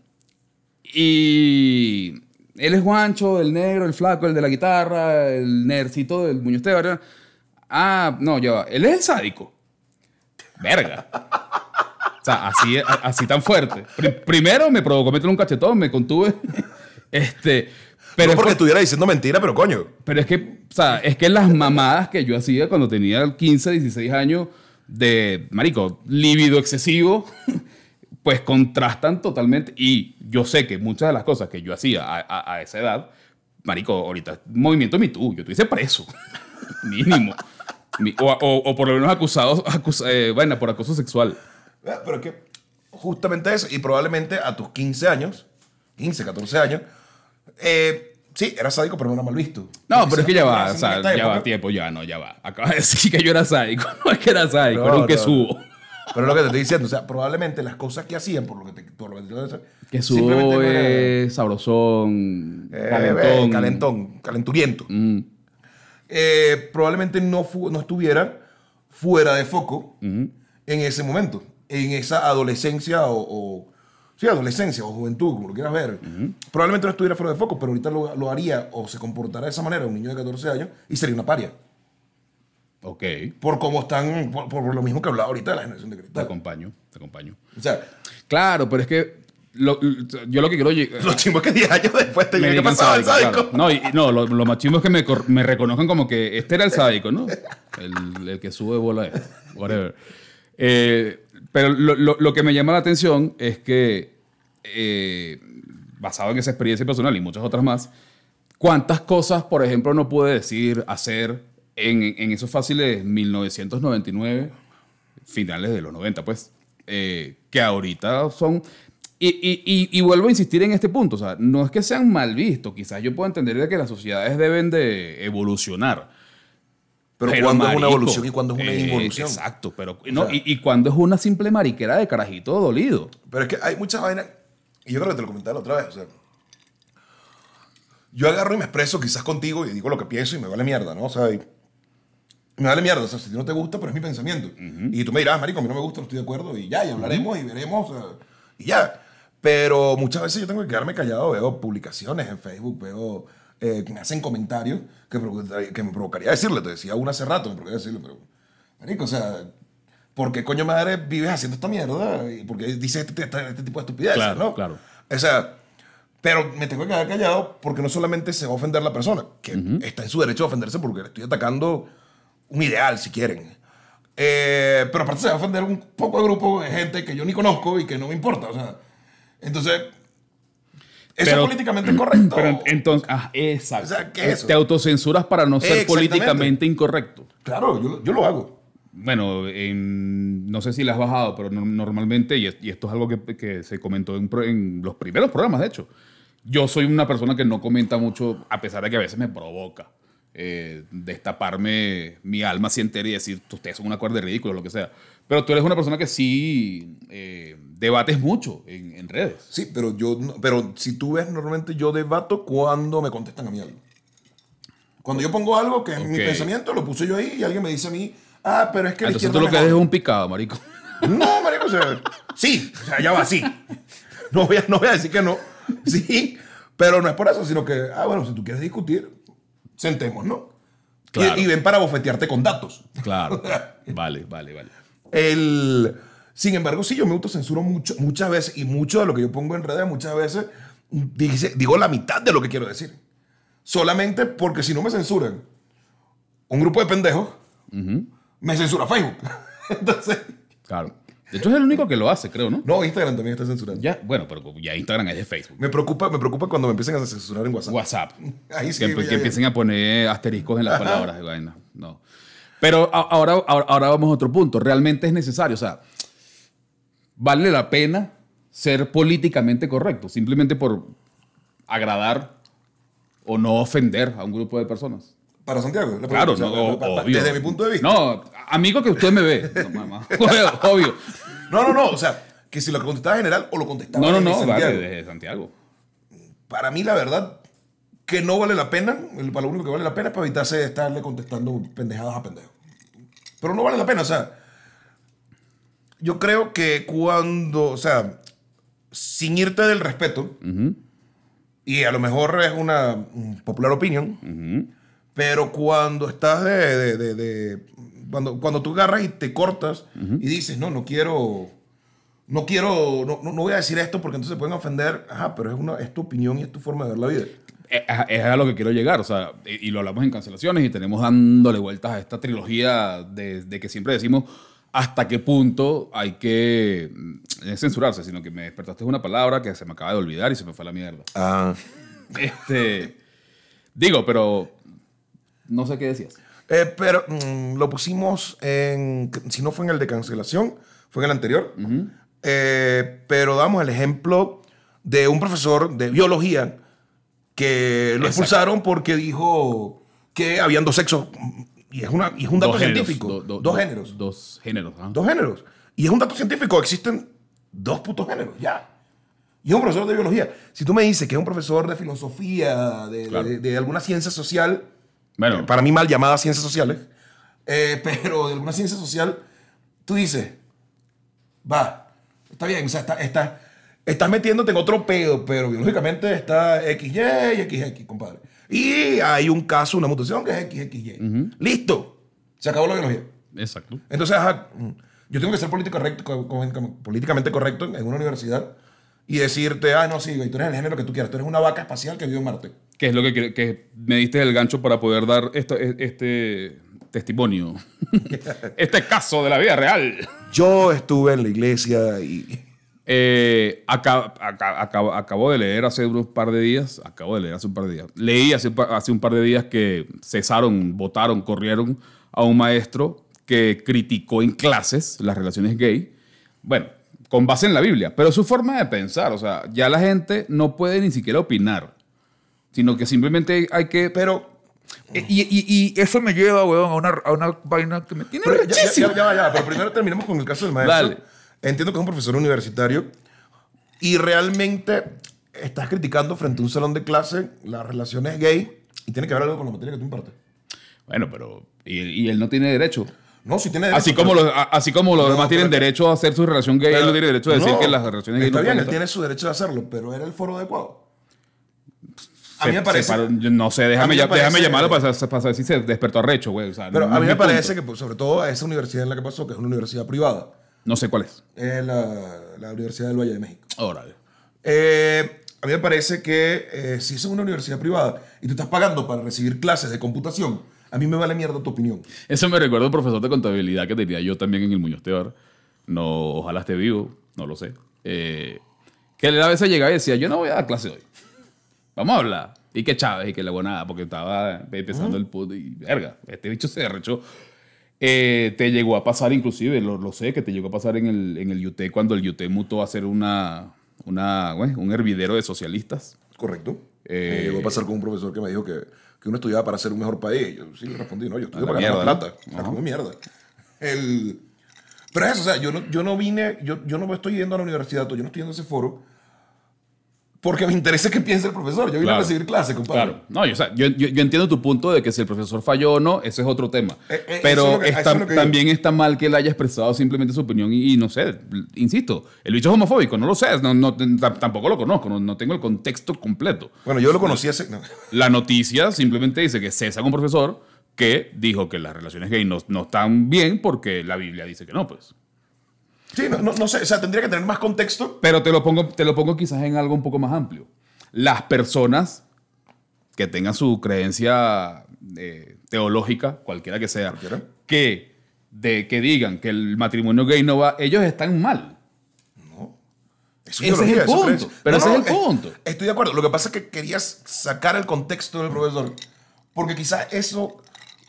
Y él es Juancho, el negro, el flaco, el de la guitarra, el nerdcito del ¿verdad? Ah, no, ya va. Él es el sádico. Verga. O sea, así, así tan fuerte. Pri- primero me provocó meter un cachetón, me contuve. Este, Pero
no
es
porque
por-
estuviera diciendo mentira, pero coño.
Pero es que, o sea, es que las mamadas que yo hacía cuando tenía 15, 16 años de, marico, lívido excesivo, pues contrastan totalmente. Y yo sé que muchas de las cosas que yo hacía a, a- a esa edad, marico, ahorita, movimiento Me Too, yo estuviese preso, mínimo. O, o- o por lo menos acusado, acus- eh, bueno, por acoso sexual.
Pero es que justamente eso, y probablemente a tus 15 años, 15, 14 años, eh, sí, era sádico, pero no era mal visto.
No, pero es que ya va, o sea, ya va tiempo, ya no, ya va. Acabas de decir que yo era sádico, no es que era sádico,
No,
era un
no,
que subo.
Pero es lo que te estoy diciendo, o sea, probablemente las cosas que hacían, por lo que te, por lo que te
subo es sabrosón,
Eh,
calentón.
eh, calentón, calenturiento.
Mm.
Eh, probablemente no, no estuviera fuera de foco en ese momento, en esa adolescencia o, o- sí, adolescencia o juventud, como lo quieras ver. Probablemente no estuviera fuera de foco, pero ahorita lo, lo haría o se comportará de esa manera un niño de 14 años y sería una paria.
Ok,
Por cómo están, por, por lo mismo que hablaba ahorita de la generación de
te
cristal.
acompaño, te acompaño.
O sea,
Claro, pero es que lo- yo lo que quiero
los chingos que 10 años después te ¿qué
digan
pasaba el
sádico, claro. No, y, no lo, lo más chimbo es que me, reconozcan como que este era el sádico, ¿no? El, el que sube bola este, whatever. Eh, pero lo, lo- lo que me llama la atención es que, eh, basado en esa experiencia personal y muchas otras más, ¿cuántas cosas, por ejemplo, no pude decir, hacer en, en esos fáciles 1999, finales de los 90, pues, eh, que ahorita son... Y, y- y- y vuelvo a insistir en este punto, o sea, no es que sean mal vistos, quizás yo puedo entender de que las sociedades deben de evolucionar.
Pero, cuando es una evolución y cuando es una
eh,
involución.
Exacto, pero no,
sea-
y, y cuando es una simple mariquera de carajito dolido.
Pero es que hay muchas vainas, y yo creo que te lo comentaba la otra vez, o sea, yo agarro y me expreso quizás contigo y digo lo que pienso y me vale mierda, ¿no? O sea, y- me vale mierda, o sea, si no te gusta, pero es mi pensamiento. Y tú me dirás, marico, a mí no me gusta, no estoy de acuerdo, y ya, y hablaremos y veremos, sea, y ya. Pero muchas veces yo tengo que quedarme callado, veo publicaciones en Facebook, veo eh, que me hacen comentarios que, que me provocaría decirle, te decía una hace rato, me provocaría decirle, pero, marico, o sea, ¿por qué coño madre vives haciendo esta mierda? ¿Y por qué dices este, este- este tipo de estupideces,
Claro,
no?
claro.
O sea, pero me tengo que quedar callado porque no solamente se va a ofender la persona, que está en su derecho a ofenderse porque le estoy atacando un ideal, si quieren. Eh, pero aparte se va a ofender un poco de grupo de gente que yo ni conozco y que no me importa. O sea, entonces, ¿eso
Pero-
es políticamente correcto?
Pero entonces, ah, exacto.
O sea, ¿qué es eso?
Te autocensuras para no ser políticamente incorrecto.
Claro, yo, yo lo hago.
Bueno, en- no sé si la has bajado, pero no- normalmente, y, y esto es algo que, que se comentó en, en los primeros programas, de hecho, yo soy una persona que no comenta mucho, a pesar de que a veces me provoca eh, destaparme mi alma así entera y decir, ustedes son una cuerda de ridículo, lo que sea. Pero tú eres una persona que sí eh, debates mucho en, en redes.
Sí, pero yo, pero si tú ves, normalmente yo debato cuando me contestan a mí algo. Cuando yo pongo algo que es mi
Ok.
pensamiento, lo puse yo ahí y alguien me dice a mí, ah, pero es que
Entonces tú lo que
mejor".
eres es un picado, marico.
No, marico, o sea, sí, o sea, ya va, sí. No voy, a, no voy a decir que no, sí, pero no es por eso, sino que, ah, bueno, si tú quieres discutir, sentemos, ¿no? Y-
Claro.
Y, ven para bofetearte con datos.
Claro. Vale, vale, vale.
El, sin embargo, sí, yo me autocensuro mucho, muchas veces y mucho de lo que yo pongo en redes muchas veces dice- digo la mitad de lo que quiero decir. Solamente porque si no me censuran un grupo de pendejos, me censura Facebook. Entonces,
Claro. De hecho, es el único que lo hace, creo, ¿no?
no, Instagram también está censurando.
Ya, bueno, pero ya Instagram es de Facebook.
Me preocupa, me preocupa cuando me empiecen a censurar en WhatsApp.
WhatsApp.
Ahí sí,
que,
ya,
que
ya.
empiecen a poner asteriscos en las palabras. vaina. No. Pero ahora, ahora, ahora vamos a otro punto. ¿Realmente es necesario? O sea, ¿vale la pena ser políticamente correcto? Simplemente por agradar o no ofender a un grupo de personas.
Para Santiago. la
Claro, no,
o
obvio.
Desde mi punto de vista.
No, amigo que usted me ve. No, mamá. obvio.
No, no, no. O sea, que si lo contestaba general o lo contestaba
No, no,
desde
no,
Santiago.
vale, desde Santiago.
Para mí, la verdad, que no vale la pena. Para lo único que vale la pena es para evitarse estarle contestando pendejadas a pendejos. Pero no vale la pena. O sea, yo creo que cuando, o sea, sin irte del respeto, y a lo mejor es una mm, popular opinión, pero cuando estás de, de- de- de- cuando, cuando tú agarras y te cortas y dices, no, no quiero, no quiero, no, no, voy a decir esto porque entonces se pueden ofender, ajá, pero es, una, es tu opinión y es tu forma de ver la vida.
es, es a lo que quiero llegar, o sea, y, y lo hablamos en cancelaciones y tenemos dándole vueltas a esta trilogía de, de que siempre decimos hasta qué punto hay que mm, es censurarse, sino que me despertaste una palabra que se me acaba de olvidar y se me fue a la mierda.
Ah.
Este, digo, pero no sé qué decías.
Eh, pero mm, lo pusimos en. Si no fue en el de cancelación, fue en el anterior. Eh, pero damos el ejemplo de un profesor de biología que lo
Exacto.
expulsaron porque dijo que habían dos sexos. Y es, una, y es un dato
Dos géneros,
científico.
do- do-
dos
do-
géneros.
Dos géneros.
Dos géneros. Y es un dato científico. Existen dos putos géneros. Ya. Y es un profesor de biología. Si tú me dices que es un profesor de filosofía, de,
Claro.
de- de alguna ciencia social,
Bueno,
para mí mal llamadas ciencias sociales, eh, pero de alguna ciencia social, tú dices, va, está bien, o sea, está, está- estás metiéndote en otro pedo, pero biológicamente está XY y XX, compadre. Y hay un caso, una mutación que es XXY. Listo. Se acabó la biología.
exacto.
Entonces, ajá, mm, yo tengo que ser político correcto, co- co- políticamente correcto en una universidad y decirte, ah, no, sí, güey, tú eres el género que tú quieras, tú eres una vaca espacial que vive en Marte.
Que es lo que, que me diste el gancho para poder dar esto- este testimonio. este caso de la vida real.
Yo estuve en la iglesia y...
Eh, aca- aca- acabo, acabo de leer hace unos par de días, acabo de leer hace un par de días, leí hace, hace un par de días que cesaron, votaron, corrieron a un maestro que criticó en clases las relaciones gay, bueno, con base en la Biblia, pero su forma de pensar, o sea, ya la gente no puede ni siquiera opinar, sino que simplemente hay que...
Pero
Y, y- y eso me lleva, weón, a una, a una vaina que me tiene
Pero ya, ya, ya, ya, pero primero terminemos con el caso del maestro.
Dale.
Entiendo que es un profesor universitario y realmente estás criticando frente a un salón de clase las relaciones gay y tiene que ver algo con la materia que tú impartes.
Bueno, pero... Y, y él no tiene derecho.
No, si tiene derecho.
Así como, los, así como los
No,
demás tienen derecho a hacer su relación gay, él no tiene derecho a decir
No,
que las relaciones gay
Está bien, él
estar.
tiene su derecho de hacerlo, pero era el foro adecuado. A
Se-
mí me parece.
no sé, déjame, déjame llamarlo para, para saber si se despertó arrecho, güey. O sea,
Pero
no-
a mí me
punto.
parece que, pues, sobre todo a esa universidad en la que pasó, que es una universidad privada,
No sé cuál es.
es la, la Universidad del Valle de México.
Órale.
Eh, a mí me parece que eh, si es una universidad privada y tú estás pagando para recibir clases de computación, a mí me vale mierda tu opinión.
Eso me recuerda a un profesor de contabilidad que tenía yo también en el Muñoz Tebar. No, ojalá esté vivo, no lo sé. Eh, que él a veces llegaba y decía, yo no voy a dar clase hoy. Vamos a hablar. Y que Chávez y que la buenada, porque estaba empezando el puto y verga, este bicho se arrechó. Eh, te llegó a pasar inclusive, lo, lo sé, que te llegó a pasar en el, en el UT cuando el UT mutó a ser una, una, bueno, un hervidero de socialistas.
Correcto.
Eh,
me llegó a pasar con un profesor que me dijo que, que uno estudiaba para ser un mejor país. Yo sí le respondí, no, yo estudio para ganar plata.
¿no?
O sea,
Ajá.
como mierda. El... Pero es eso, o sea, yo no, yo no vine, yo, yo no estoy yendo a la universidad, yo no estoy yendo a ese foro porque me interesa qué piensa el profesor. Yo vine
Claro.
a recibir clase, compadre.
Claro. No, yo, o sea, yo, yo- yo entiendo tu punto de que si el profesor falló o no, ese es otro tema.
Eh, eh,
Pero
es que-
está-
es
también está mal que él haya expresado simplemente su opinión y, y no sé, insisto, el bicho es homofóbico, no lo sé, no, no- tampoco lo conozco, no, no tengo el contexto completo.
Bueno, yo lo conocí hace...
La noticia simplemente dice que cesa un profesor que dijo que las relaciones gay no, no están bien porque la Biblia dice que no, pues.
Sí, no, no, no sé, o sea, tendría que tener más contexto.
Pero te lo pongo, te lo pongo quizás en algo un poco más amplio. Las personas que tengan su creencia eh, teológica, cualquiera que sea,
Cualquiera.
que, de, que digan que el matrimonio gay no va, ellos están mal.
Es
Ese es el punto, pero ese es el punto.
Estoy de acuerdo. Lo que pasa es que querías sacar el contexto del profesor. Porque quizás eso,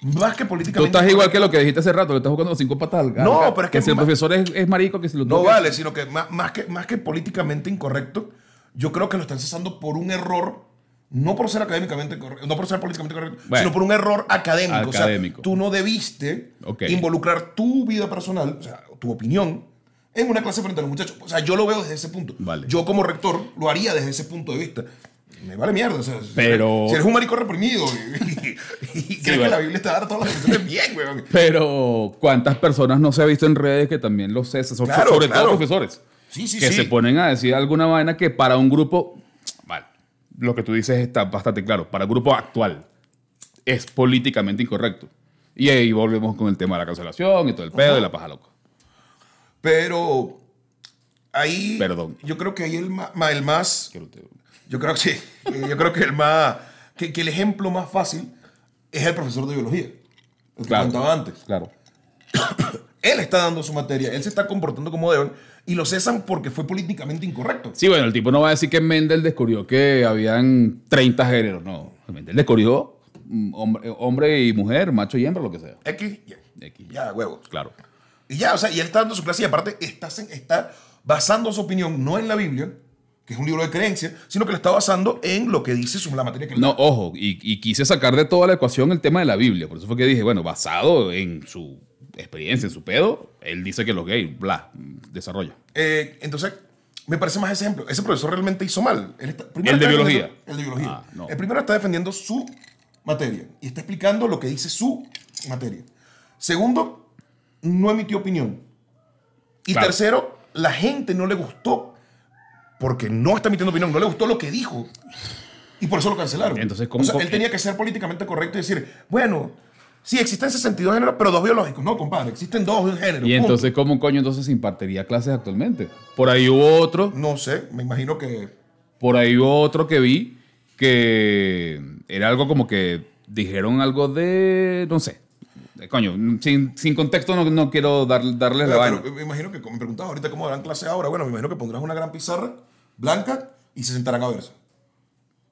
más que
Tú
políticamente.
estás igual que lo que dijiste hace rato, que estás jugando los cinco patas al gato.
No, pero es que
si el profesor es, es marico, que si lo
No vale, sino que más, más que más que políticamente incorrecto, yo creo que lo están cesando por un error. No por ser académicamente correcto, no por ser políticamente correcto,
Bueno.
sino por un error académico.
Académico.
O sea, tú no debiste
Ok.
involucrar tu vida personal, o sea, tu opinión, en una clase frente a los muchachos. O sea, yo lo veo desde ese punto.
Vale.
Yo como rector lo haría desde ese punto de vista. Me vale mierda. O sea,
Pero-
eres- Si eres un marico reprimido y, y- y crees que la Biblia está dando todas las bendiciones bien, weón.
Pero ¿cuántas personas no se ha visto en redes que también los cesan? So-
Claro,
sobre
claro.
todo profesores.
Sí, sí,
que se ponen a decir alguna vaina que para un grupo, vale, lo que tú dices está bastante claro, para el grupo actual es políticamente incorrecto. Y ahí volvemos con el tema de la cancelación y todo el pedo y la paja loca.
Pero ahí.
Perdón.
Yo creo que ahí el, ma- el más. Yo creo que sí. Eh, Yo creo que el más. Que, que el ejemplo más fácil es el profesor de biología. El que contaba antes.
Claro.
Él está dando su materia, él se está comportando como deben y lo cesan porque fue políticamente incorrecto.
Sí, bueno, el tipo no va a decir que Mendel descubrió que habían 30 géneros. No. Mendel descubrió mm, hombre, hombre y mujer, macho y hembra, lo que sea.
X, ya.
X.
Ya, huevos.
Claro.
Y ya, o sea, y él está dando su clase y aparte está, está basando su opinión no en la Biblia, que es un libro de creencias, sino que lo está basando en lo que dice su, la materia que
No, ojo, y, y quise sacar de toda la ecuación el tema de la Biblia. Por eso fue que dije, bueno, basado en su experiencia, en su pedo, él dice que los gays, bla, desarrolla.
Eh, entonces, me parece más ese ejemplo. Ese profesor realmente hizo mal. Él está- primero
¿El de biología?
El de biología.
Ah, no.
El primero está defendiendo su materia y está explicando lo que dice su materia. Segundo, no emitió opinión. Y
Claro.
tercero, la gente no le gustó porque no está emitiendo opinión, no le gustó lo que dijo. Y por eso lo cancelaron.
Entonces, ¿cómo-
o sea,
cómo-
él tenía que ser políticamente correcto y decir, bueno, sí, existen 62 géneros, pero dos biológicos. No, compadre, existen dos géneros.
Y
punto.
entonces, ¿cómo coño entonces impartiría clases actualmente? Por ahí hubo otro,
No sé, me imagino que
por ahí hubo otro que vi que era algo como que dijeron algo de, no sé, coño, sin, sin contexto no, no quiero dar, darles la vaina.
me imagino que, me preguntabas ahorita cómo darán clase ahora, bueno, me imagino que pondrás una gran pizarra blanca y se sentarán a verse.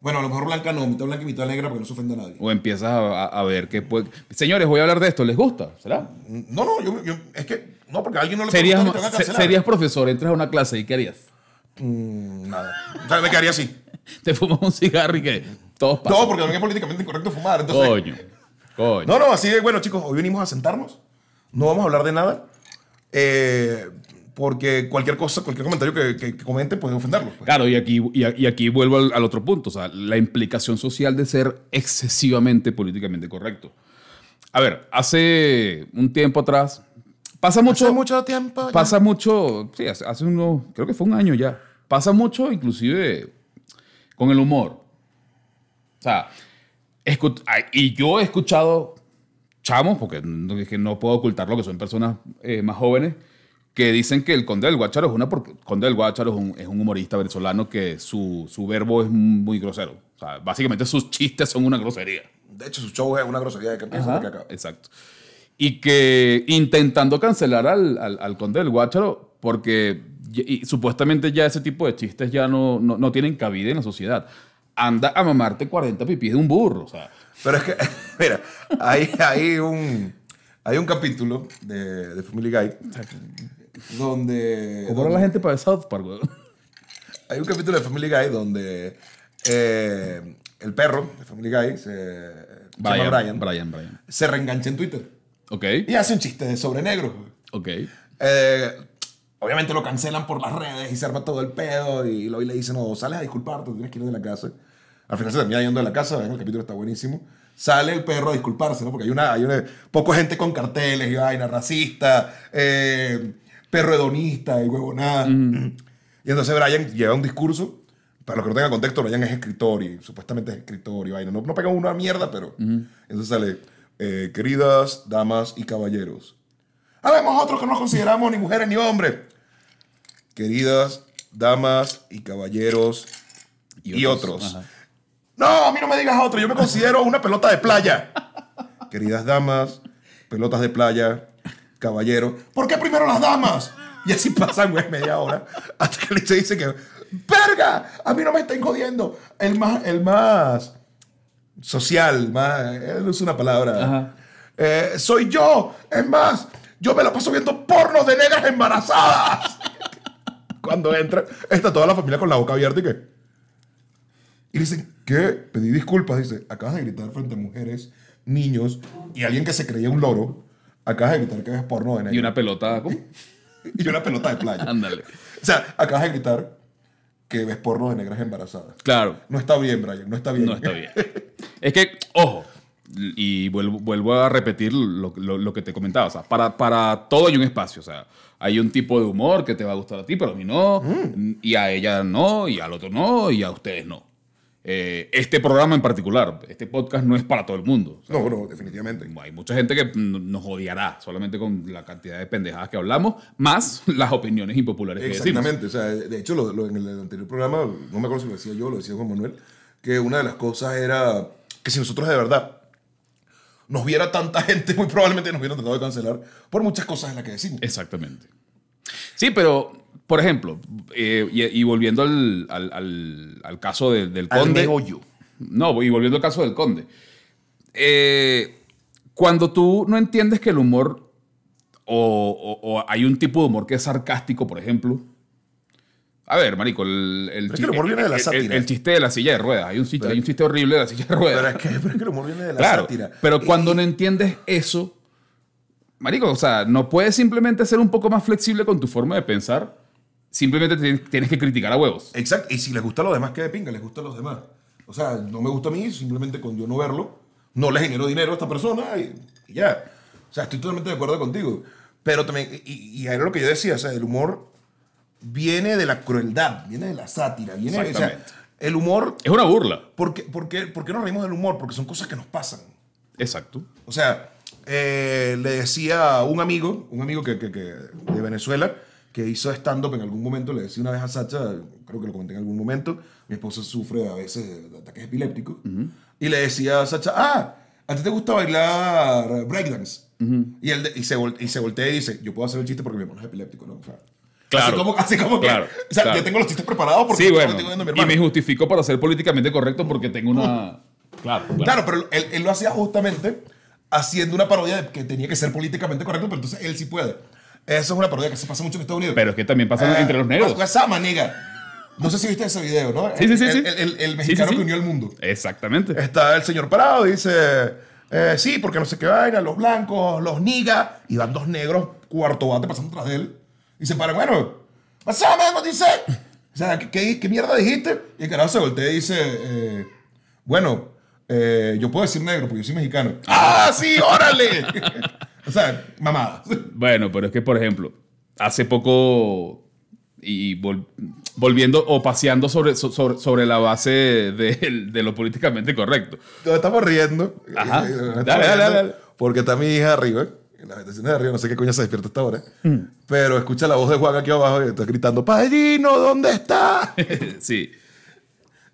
Bueno, a lo mejor blanca no, mitad blanca y mitad negra porque no se ofenda a nadie.
O empiezas a, a- a ver qué puede... Señores, voy a hablar de esto, ¿les gusta? ¿Será?
No, no, yo, yo- es que, no, porque a alguien no le
Serías,
preguntan y te van a
se-
cancelar.
serías profesor, entras a una clase y ¿qué harías?
Mm, nada. O sea, me quedaría así.
Te fumas un cigarro y que todos pasan.
No, porque también es políticamente incorrecto fumar. Entonces,
Coño, coño.
No, no, así de, bueno, chicos, hoy venimos a sentarnos. No vamos a hablar de nada. eh, porque cualquier cosa, cualquier comentario que, que, que comente puede ofenderlos. pues.
Claro, y aquí, y, a- y aquí vuelvo al, al otro punto, o sea, la implicación social de ser excesivamente políticamente correcto. A ver, hace un tiempo atrás, pasa mucho,
Hace mucho tiempo. ya.
pasa mucho, sí, hace, hace unos, creo que fue un año ya, pasa mucho inclusive con el humor. O sea, y yo he escuchado chamos, porque no, es que no puedo ocultarlo, que son personas eh, más jóvenes, que dicen que el Conde del Guácharo es una... porque Conde del Guácharo es un, es un humorista venezolano que su, su verbo es muy grosero. O sea, básicamente sus chistes son una grosería.
De hecho, su show es una grosería de que empieza que acaba.
Exacto. Y que intentando cancelar al, al, al Conde del Guácharo, porque y- y supuestamente ya ese tipo de chistes ya no, no, no tienen cabida en la sociedad. Anda a mamarte 40 pipís de un burro. O sea,
Pero es que, mira, hay, hay, un, hay un capítulo de, de Family Guy donde...
¿cómo la gente para South Park?
Hay un capítulo de Family Guy donde eh, el perro de Family Guy, se, Brian,
Brian, Brian.
se reengancha en Twitter
Ok,
y hace un chiste de sobre negros.
ok.
Eh, obviamente lo cancelan por las redes y se arma todo el pedo y luego le dicen, no, sales a disculparte, tienes que ir de la casa. Al final se termina yendo de la casa, ven, el capítulo está buenísimo. Sale el perro a disculparse, ¿no? Porque hay una, hay una poca gente con carteles y vaina, racista, eh, perro hedonista y huevonada. Y entonces Brian lleva un discurso, para los que no tengan contexto, Brian es escritor y supuestamente es escritor y vaina. No, no pega una mierda, pero... Entonces sale, eh, queridas damas y caballeros, Habemos otros que no consideramos ni mujeres ni hombres. Queridas damas y caballeros y, otros.
Ajá.
No, a mí no me digas otro. Yo me considero una pelota de playa. Queridas damas, pelotas de playa, caballeros. ¿Por qué primero las damas? Y así pasan, güey, media hora. Hasta que se dice que, ¡verga! A mí no me estén jodiendo. El más, el más social, más, él usa una palabra. Eh, soy yo. Es más, yo me la paso viendo pornos de negras embarazadas. Cuando entra, está toda la familia con la boca abierta y que. Y dicen, ¿qué? Pedí disculpas. Dice, acabas de gritar frente a mujeres, niños y alguien que se creía un loro. Acabas de gritar que ves porno de negras.
Y una pelota, ¿cómo?
y una pelota de playa.
Ándale.
O sea, acabas de gritar que ves porno de negras embarazadas.
Claro,
No está bien, Brian, no está bien.
no está bien. Es que, ojo, y vuelvo, vuelvo a repetir lo, lo- lo que te comentaba. O sea, para, para todo hay un espacio. O sea, hay un tipo de humor que te va a gustar a ti, pero a mí no. Y a ella no, y al otro no, y a ustedes no. Eh, este programa en particular, este podcast no es para todo el mundo. Sea,
No, no, definitivamente.
hay mucha gente que nos odiará solamente con la cantidad de pendejadas que hablamos, más las opiniones impopulares que decimos.
Exactamente. O sea, de hecho, lo- lo- en el anterior programa, no me acuerdo si lo decía yo lo decía Juan Manuel, que una de las cosas era que si nosotros de verdad nos viera tanta gente, muy probablemente nos hubieran tratado de cancelar por muchas cosas en las que decimos.
Exactamente. Sí, pero, por ejemplo, eh, y, y volviendo al, al- al- al caso de- del conde. No, y volviendo al caso del conde. Eh, cuando tú no entiendes que el humor, o, o- o hay un tipo de humor que es sarcástico, por ejemplo. A ver, marico, el, el,
Pero es que el humor viene de la
el-
sátira.
el chiste de la silla de ruedas. Hay un, chiste-
Pero-
hay un chiste horrible de la silla de ruedas.
Pero es que, pero es que el humor viene de la
Claro,
sátira.
pero
Y-
cuando no entiendes eso, marico, o sea, no puedes simplemente ser un poco más flexible con tu forma de pensar. Simplemente te- tienes que criticar a huevos.
Exacto, y si les gusta a los demás, que de pinga, les gusta a los demás. O sea, no me gusta a mí, simplemente con yo no verlo, no le genero dinero a esta persona y, y ya. O sea, estoy totalmente de acuerdo contigo. Pero también, y, y era lo que yo decía, o sea, el humor viene de la crueldad, viene de la sátira, viene, o sea, el humor,
Es una burla.
¿por qué, por, qué, por qué nos reímos del humor? Porque son cosas que nos pasan.
Exacto.
O sea, eh, le decía a un amigo, un amigo que, que- que- de Venezuela, que hizo stand-up en algún momento, le decía una vez a Sacha, creo que lo comenté en algún momento, mi esposa sufre a veces de ataques epilépticos, y le decía a Sacha, ah, ¿a ti te gusta bailar breakdance? y, él de- y, se vol- y se voltea y dice, yo puedo hacer el chiste porque mi hermano es epiléptico, ¿no? O sea,
Claro.
Así como, así como que,
Claro,
o sea,
claro.
yo tengo los chistes preparados porque
Sí, bueno.
viendo a mi
Y me justificó para ser políticamente correcto porque tengo una. Claro, claro.
Claro, pero él, él lo hacía justamente haciendo una parodia de que tenía que ser políticamente correcto, pero entonces él sí puede. Eso es una parodia que se pasa mucho en Estados Unidos.
Pero es que también pasa
Eh,
entre los negros.
Up, maniga? No sé si viste ese video, ¿no?
Sí, sí, sí,
El,
sí.
el- el- el
Sí,
mexicano
sí, sí.
que unió el mundo.
Exactamente.
Está el señor parado dice, eh, sí, porque no sé qué vaina, los blancos, los nigas, y van dos negros cuarto bate pasando tras de él. Y se paran, bueno, do you say? O sea, ¿qué, qué, qué mierda dijiste? Y el carajo se voltea y dice, eh, bueno, eh, yo puedo decir negro porque yo soy mexicano. ¡Ah, sí, órale! o sea, mamada.
Bueno, pero es que, por ejemplo, hace poco. Y vol- volviendo o paseando sobre, so- sobre, sobre la base de, de lo políticamente correcto.
Nos estamos riendo.
Ajá.
Nos estamos
Dale, dale,
riendo
dale.
Porque está mi hija arriba. En las habitaciones de arriba, no sé qué coño se despierta hasta ahora. Pero escucha la voz de Juan aquí abajo y está gritando: Padrino, ¿dónde está?
sí.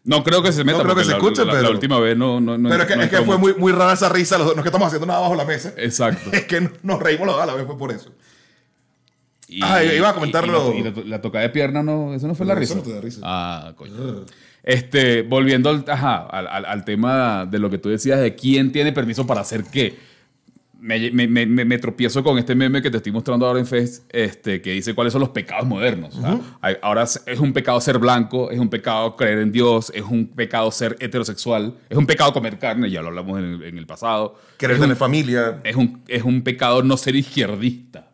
No creo que se meta
No creo que se
la-
escuche,
la, la
pero-
última vez no. no, no
Pero es que,
no
es que fue muy, muy rara esa risa. Los no es que estamos haciendo nada bajo la mesa.
Exacto.
Es que nos reímos los dos a la vez, fue por eso.
Y,
Ah, iba a comentarlo.
Y, y la, y la- tocada de pierna, no, eso no fue la risa. Ah, coño. Este, volviendo al, ajá, al, al- al tema de lo que tú decías de quién tiene permiso para hacer qué. Me, me- me- me- me tropiezo con este meme que te estoy mostrando ahora en Face, este, que dice cuáles son los pecados modernos. Sea, hay- ahora es un pecado ser blanco, es un pecado creer en Dios, es un pecado ser heterosexual, es un pecado comer carne, ya lo hablamos en el, en el pasado.
Querer tener familia.
es, un, es un pecado no ser izquierdista.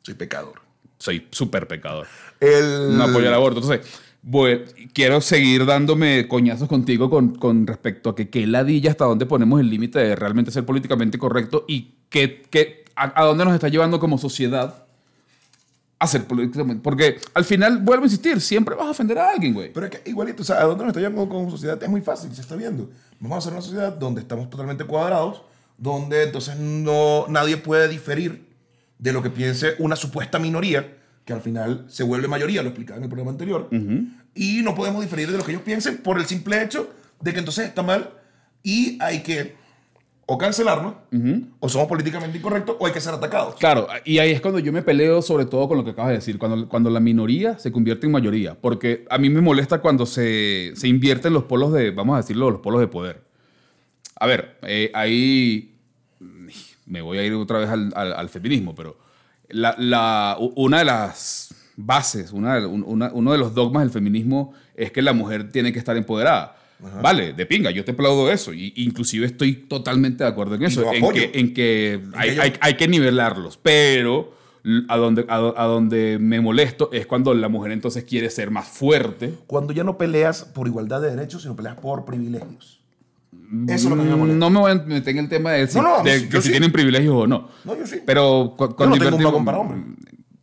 Soy pecador.
Soy súper pecador.
El...
no apoyo el aborto. Entonces, voy- quiero seguir dándome coñazos contigo con, con respecto a que qué ladilla hasta dónde ponemos el límite de realmente ser políticamente correcto y qué, qué- a, a dónde nos está llevando como sociedad a ser políticamente. Porque al final, vuelvo a insistir, siempre vas a ofender a alguien, güey.
Pero es que igualito, o sea, ¿a dónde nos está llevando como sociedad? Es muy fácil, se está viendo. Vamos a hacer una sociedad donde estamos totalmente cuadrados, donde entonces no, nadie puede diferir de lo que piense una supuesta minoría, que al final se vuelve mayoría, lo explicaba en el programa anterior, y no podemos diferir de lo que ellos piensen por el simple hecho de que entonces está mal y hay que o cancelarnos, o somos políticamente incorrectos, o hay que ser atacados.
Claro, y ahí es cuando yo me peleo sobre todo con lo que acabas de decir, cuando, cuando la minoría se convierte en mayoría, porque a mí me molesta cuando se, se invierten los polos de, vamos a decirlo, los polos de poder. A ver, eh, ahí me voy a ir otra vez al, al- al feminismo, pero la- la- una de las bases, una, una- uno de los dogmas del feminismo es que la mujer tiene que estar empoderada. Vale, de pinga, yo te aplaudo eso. Y, inclusive estoy totalmente de acuerdo en eso. En que, en que hay, hay- hay que nivelarlos. Pero a donde, a, a donde me molesto es cuando la mujer entonces quiere ser más fuerte.
Cuando ya no peleas por igualdad de derechos, sino peleas por privilegios. Eso es lo que me molesta.
No me voy a meter en el tema de, si-
No, no,
de
yo
que si
sí.
tienen privilegios o no.
No, yo sí.
Pero cu-
Yo
cuando
no tengo un para hombre.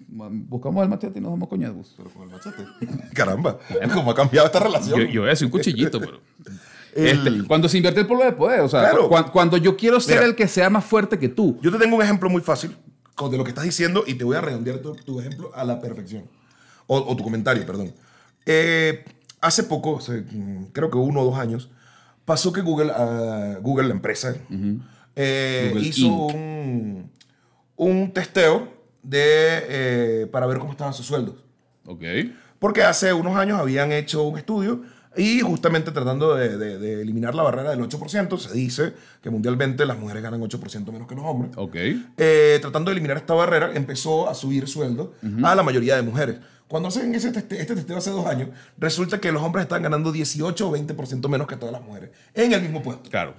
buscamos el machete y nos damos coñazos.
Pero con el machete. Caramba, ¿cómo ha cambiado esta relación?
Yo, yo voy a decir un cuchillito, pero.
El-
Este, cuando se invierte el polo de poder, o sea,
Claro.
cu- cuando, yo quiero ser
Mira.
el que sea más fuerte que tú.
Yo te tengo un ejemplo muy fácil de lo que estás diciendo y te voy a redondear tu, tu ejemplo a la perfección. O, o tu comentario, perdón. Eh, hace poco, hace, mm, creo que uno o dos años, pasó que Google, ah, Google la empresa, eh,
Google
hizo un, un testeo de, eh, para ver cómo estaban sus sueldos.
Ok.
Porque hace unos años habían hecho un estudio y justamente tratando de, de- de eliminar la barrera del 8%, se dice que mundialmente las mujeres ganan 8% menos que los hombres.
Ok.
Eh, tratando de eliminar esta barrera, empezó a subir sueldo a la mayoría de mujeres. Cuando hacen ese teste- este testeo hace dos años, resulta que los hombres están ganando 18 o 20% menos que todas las mujeres en el mismo puesto.
Claro.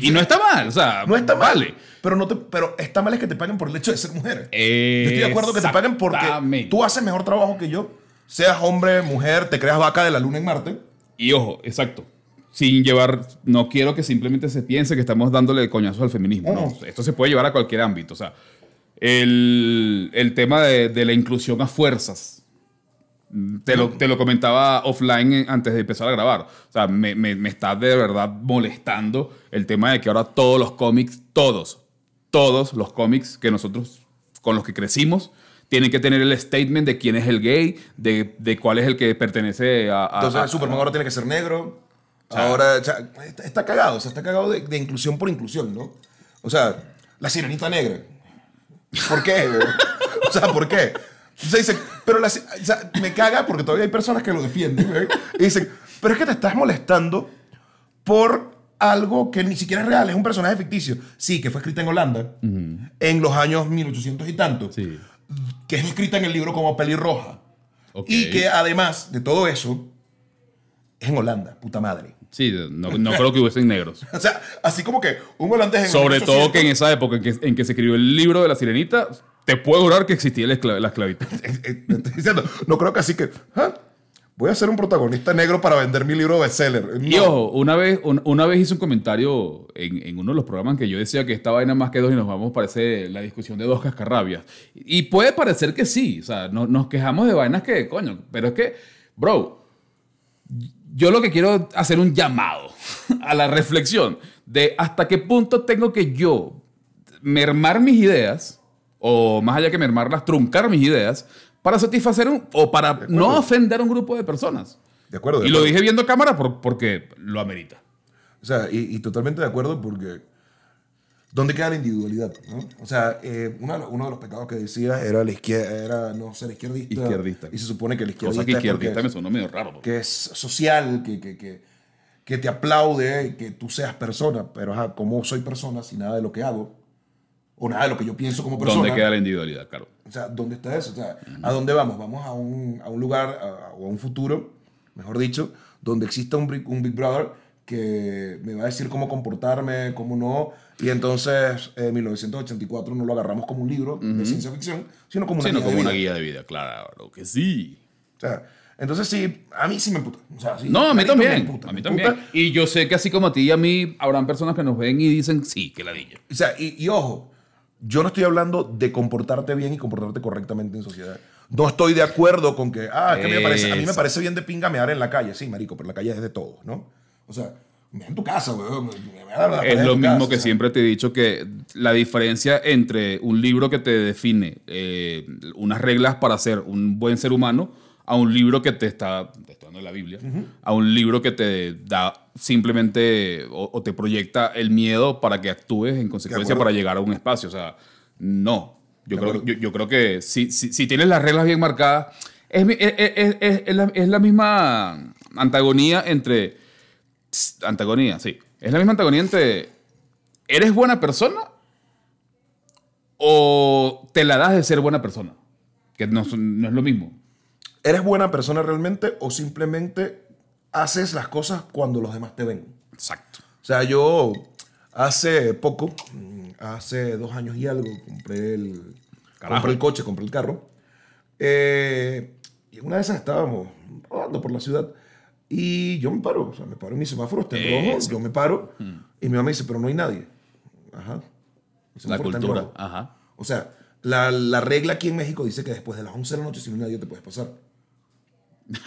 Y no está mal, o sea,
No está mal,
vale.
pero, no te, pero está mal es que te paguen por el hecho de ser mujeres. Yo estoy de acuerdo que te paguen porque tú haces mejor trabajo que yo, seas hombre, mujer, te creas vaca de la luna en Marte.
Y ojo, exacto. Sin llevar, no quiero que simplemente se piense que estamos dándole coñazos al feminismo. No, esto se puede llevar a cualquier ámbito. O sea, el, el tema de, de la inclusión a fuerzas. Te lo, te lo comentaba offline eh, antes de empezar a grabar. O sea, me, me, me está de verdad molestando el tema de que ahora todos los cómics, todos, todos los cómics que nosotros, con los que crecimos, tienen que tener el statement de quién es el gay, de, de cuál es el que pertenece a... a-
Entonces
a-
Superman ahora tiene que ser negro. ahora o sea, está, está cagado, o sea, está cagado de, de inclusión por inclusión, ¿no? O sea, la sirenita negra. ¿Por qué? o sea, ¿por qué? O sea, dicen, pero la, o sea, me caga porque todavía hay personas que lo defienden. ¿eh? Y dicen, pero es que te estás molestando por algo que ni siquiera es real, es un personaje ficticio. Sí, que fue escrita en Holanda en los años 1800 y tanto.
Sí.
Que es escrita en el libro como pelirroja.
Ok.
Y que además de todo eso, es en Holanda, puta madre.
Sí, no, no creo que hubiesen negros.
O sea, así como que un holandés en
Sobre
1800,
todo que en esa época en que, en que se escribió el libro de la sirenita, te puedo jurar que existía la, esclav- la esclavitud.
No creo que así que, ah, voy a ser un protagonista negro para vender mi libro bestseller. No.
Y ojo, una vez, un- una vez hice un comentario en, en uno de los programas que yo decía que esta vaina más que dos y nos vamos, parece la discusión de dos cascarrabias. Y puede parecer que sí, o sea, no- nos quejamos de vainas que, coño, pero es que, bro, yo lo que quiero hacer un llamado a la reflexión de hasta qué punto tengo que yo mermar mis ideas, o más allá que mermarlas, truncar mis ideas, para satisfacer un, o para no ofender a un grupo de personas.
De acuerdo. de
Y lo
acuerdo.
dije viendo cámara por- porque lo amerita.
O sea, y, y totalmente de acuerdo porque ¿dónde queda la individualidad? no? O sea, eh, uno, de los, uno de los pecados que decía era, la izquierda, era no ser izquierdista.
Izquierdista.
Y se supone que el izquierdista,
Cosa que
es
izquierdista
porque
me
es-
sonó medio raro.
que es social, que, que, que, que te aplaude, que tú seas persona, pero ajá, ¿cómo soy persona si nada de lo que hago? O nada de lo que yo pienso como persona.
¿Dónde queda la individualidad? Claro.
O sea, ¿dónde está eso? O sea, ¿a dónde vamos? Vamos a un, a un lugar a- o a un futuro, mejor dicho, donde exista un, Big- un Big Brother que me va a decir cómo comportarme, cómo no. Y entonces, en 1984 no lo agarramos como un libro de ciencia ficción, sino como una
Sino
guía
como
de
una
vida.
guía de vida, claro que sí.
O sea, entonces sí, a mí sí me emputa. O sea, sí,
No, a mí
clarito me
también.
emputa,
A mí
me
también.
emputa.
Y yo sé que así como a ti y a mí, habrán personas que nos ven y dicen, sí, que ladilla.
O sea, y, y ojo, yo no estoy hablando de comportarte bien y comportarte correctamente en sociedad. No estoy de acuerdo con que, ah, es que a mí, me parece, a mí me
Eso.
parece bien de pinga mear en la calle. Sí, marico, pero la calle es de todos, ¿no? O sea, me en tu casa, weón.
Es lo mismo
casa,
que
o sea.
siempre te he dicho que la diferencia entre un libro que te define eh, unas reglas para ser un buen ser humano a un libro que te está, la Biblia, a un libro que te da simplemente o, o te proyecta el miedo para que actúes en consecuencia para llegar a un espacio. O sea, no. Yo, creo, yo, yo creo que si, si, si tienes las reglas bien marcadas, es, es, es- es- la, es la misma antagonía entre antagonía, sí. Es la misma antagonía entre ¿eres buena persona o te la das de ser buena persona? Que no, no es lo mismo.
¿Eres buena persona realmente o simplemente haces las cosas cuando los demás te ven?
Exacto.
O sea, yo hace poco, mm, hace dos años y algo, compré el,
Carajo.
compré el coche, compré el carro. Eh, y una de esas estábamos rodando por la ciudad y yo me paro, o sea, me paro en mi semáforo, está en rojo, yo me paro y mi mamá me dice, pero no hay nadie. Ajá.
La cultura. Ajá.
O sea, La, la regla aquí en México dice que después de las 11 de la noche, sin nadie te puedes pasar.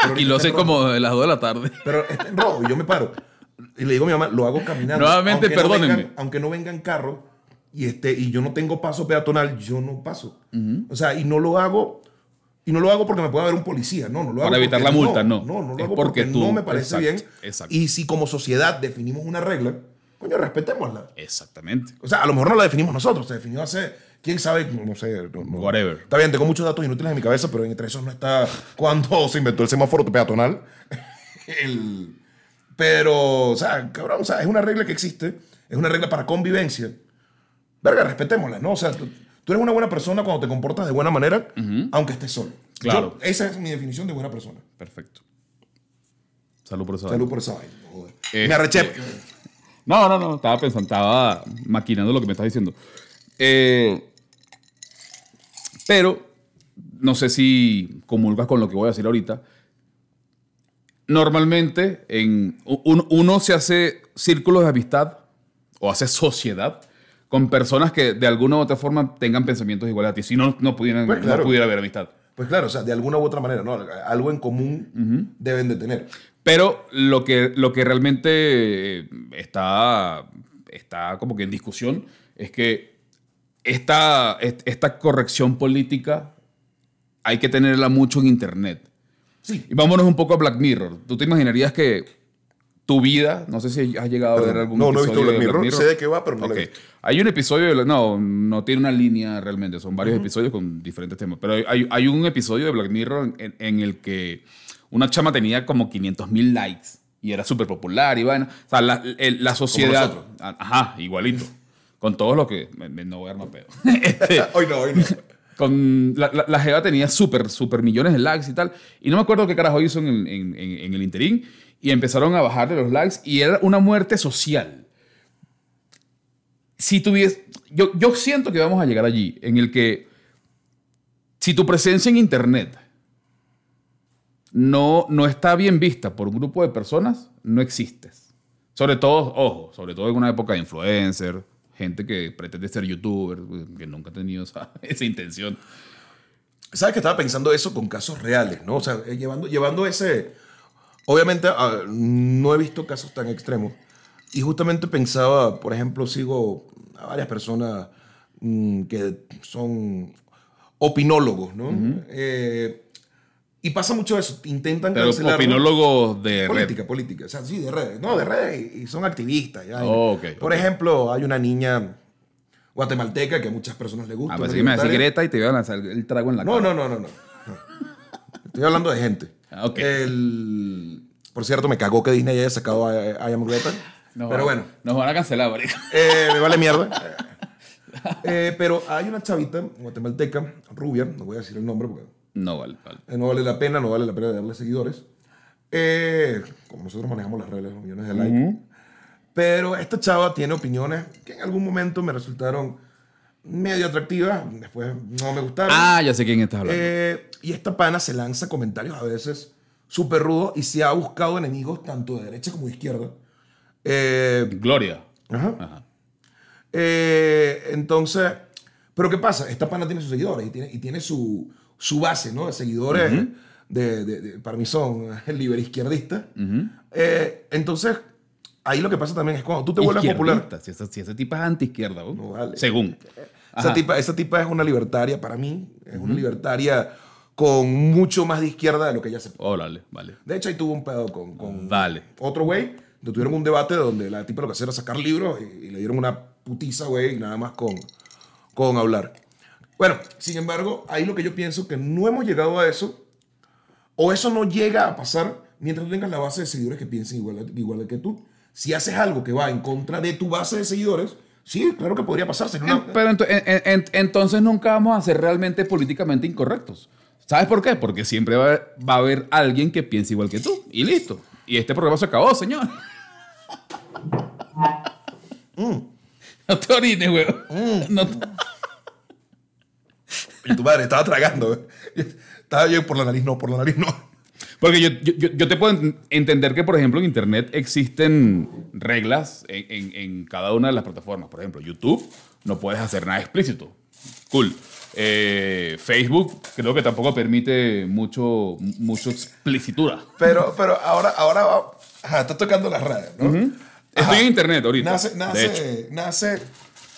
Pero
Y lo
rojo.
como de las 2 de la tarde.
Pero está en rojo y yo me paro. Y le digo a mi mamá, lo hago caminando.
Nuevamente,
Aunque no
perdónenme.
vengan- aunque no vengan carro y, este, y yo no tengo paso peatonal, yo no paso. O sea, y no lo hago... Y no lo hago porque me pueda ver un policía, no, no lo hago
Para evitar la multa, no.
No, no lo
Es
hago
porque
porque,
tú-
no me parece
exacto,
bien.
exacto.
Y si como sociedad definimos una regla, coño, respetémosla.
Exactamente.
O sea, a lo mejor no la definimos nosotros, se definió hace, quién sabe, no sé. no- no.
Whatever.
Está bien, tengo muchos datos inútiles en mi cabeza, pero entre esos no está cuando se inventó el semáforo peatonal. El- pero, o sea, cabrón, o sea, es una regla que existe, es una regla para convivencia. Verga, respetémosla, ¿no? O sea, tú, tú eres una buena persona cuando te comportas de buena manera, aunque estés solo.
Claro.
Yo- esa es mi definición de buena persona.
Perfecto. Salud por eso.
Salud por esa vaina. joder.
Este-
Me arreché.
No, no, no. Estaba pensando, estaba maquinando lo que me estás diciendo. Eh, pero, no sé si comulgas con lo que voy a decir ahorita. Normalmente, en, un- uno se hace círculos de amistad o hace sociedad con personas que de alguna u otra forma tengan pensamientos iguales a ti. Si no, no, pudieran,
Pues
no pudiera haber amistad.
Pues claro, o sea, de alguna u otra manera, ¿no? Algo en común deben de tener.
Pero lo que, lo que realmente eh, está, está como que en discusión es que esta, est- esta corrección política hay que tenerla mucho en Internet.
Sí.
Y vámonos un poco a Black Mirror. ¿Tú te imaginarías que tu vida, no sé si has llegado a ver algún
No, no he visto
episodio
Black
de
Mirror. Sé de qué va, pero no lo he visto.
Hay un episodio, de, no, no tiene una línea realmente, son varios episodios con diferentes temas, pero hay, hay un episodio de Black Mirror en, en el que una chama tenía como 500 mil likes y era súper popular y bueno, o sea, la, el- la sociedad, ajá, igualito, con todos los que, no voy a armar pedo, Este,
Hoy no, hoy no.
con la, la, la Jeva tenía súper, súper millones de likes y tal. Y no me acuerdo qué carajo hizo en, el- en- en- en el interín. Y empezaron a bajarle los likes y era una muerte social. Si tuvies, yo, yo siento que vamos a llegar allí, en el que si tu presencia en Internet no, no está bien vista por un grupo de personas, no existes. Sobre todo, ojo, sobre todo en una época de influencer, gente que pretende ser youtuber, que nunca ha tenido esa, esa intención.
¿Sabes que estaba pensando eso con casos reales, no? O sea, eh, llevando, llevando ese... Obviamente, ah, no he visto casos tan extremos. Y justamente pensaba, por ejemplo, sigo a varias personas mm, que son opinólogos, ¿no? Eh, y pasa mucho eso. Intentan
Pero
cancelar...
opinólogos de
Política,
red.
política. O sea, sí, de redes. No, de redes. Y son activistas. ya.
Oh,
Por ejemplo, hay una niña guatemalteca que a muchas personas le gusta.
Ah,
una
pensé que me decía
libertaria.
Greta y te iba a lanzar el trago en la
No,
cara.
no, no, no, no. No. Estoy hablando de gente.
Ah, ok.
El- por cierto, me cagó que Disney haya sacado a, I Am Greta.
Nos
pero bueno,
Nos van a cancelar,
eh, me vale mierda. Eh, pero hay una chavita guatemalteca, rubia, no voy a decir el nombre porque
No vale, vale.
eh, no vale la pena, no vale la pena darle seguidores. Eh, como nosotros manejamos las reglas, los millones de likes. Pero esta chava tiene opiniones que en algún momento me resultaron medio atractivas, después no me gustaron.
Ah, ya sé quién estás hablando.
Eh, y esta pana se lanza comentarios a veces súper rudos y se ha buscado enemigos tanto de derecha como de izquierda. Eh,
Gloria.
ajá.
Ajá.
Eh, entonces, pero ¿qué pasa? Esta pana tiene sus seguidores y tiene, y tiene su, su base ¿no? de seguidores. de, de- de- para mí son liber izquierdistas. Eh, entonces, ahí lo que pasa también es cuando tú te vuelves popular.
Si ese, si ese tipo es anti-izquierda, ¿no?
No vale.
Según.
Esa tipa, esa tipa es una libertaria para mí. Es una libertaria con mucho más de izquierda de lo que ella se
Oh, vale, vale.
De hecho, ahí tuvo un pedo con, con
Vale.
otro güey. Tuvieron un debate donde la tipa lo que hacía era sacar libros y, y le dieron una putiza, güey, y nada más con, con hablar. Bueno, sin embargo, ahí lo que yo pienso que no hemos llegado a eso, o eso no llega a pasar mientras tú tengas la base de seguidores que piensen igual, igual que tú. Si haces algo que va en contra de tu base de seguidores, sí, claro que podría pasar. Una-
Pero ento- en- en- en- entonces nunca vamos a ser realmente políticamente incorrectos. ¿Sabes por qué? Porque siempre va a, haber, va a haber alguien que piense igual que tú. Y listo. Y este programa se acabó, señor.
Mm.
No te orines, weón. No te-
Y tu madre estaba tragando. Estaba yo por la nariz, no, por la nariz no.
Porque yo, yo- yo- te puedo en- entender que, por ejemplo, en Internet existen reglas en, en- en cada una de las plataformas. Por ejemplo, YouTube no puedes hacer nada explícito. Cool. Eh, Facebook creo que tampoco permite mucho, mucho explicitura.
Pero, pero ahora, ahora va- ajá, está tocando las redes, ¿no? Ajá.
Estoy en internet ahorita.
Nace, nace, nace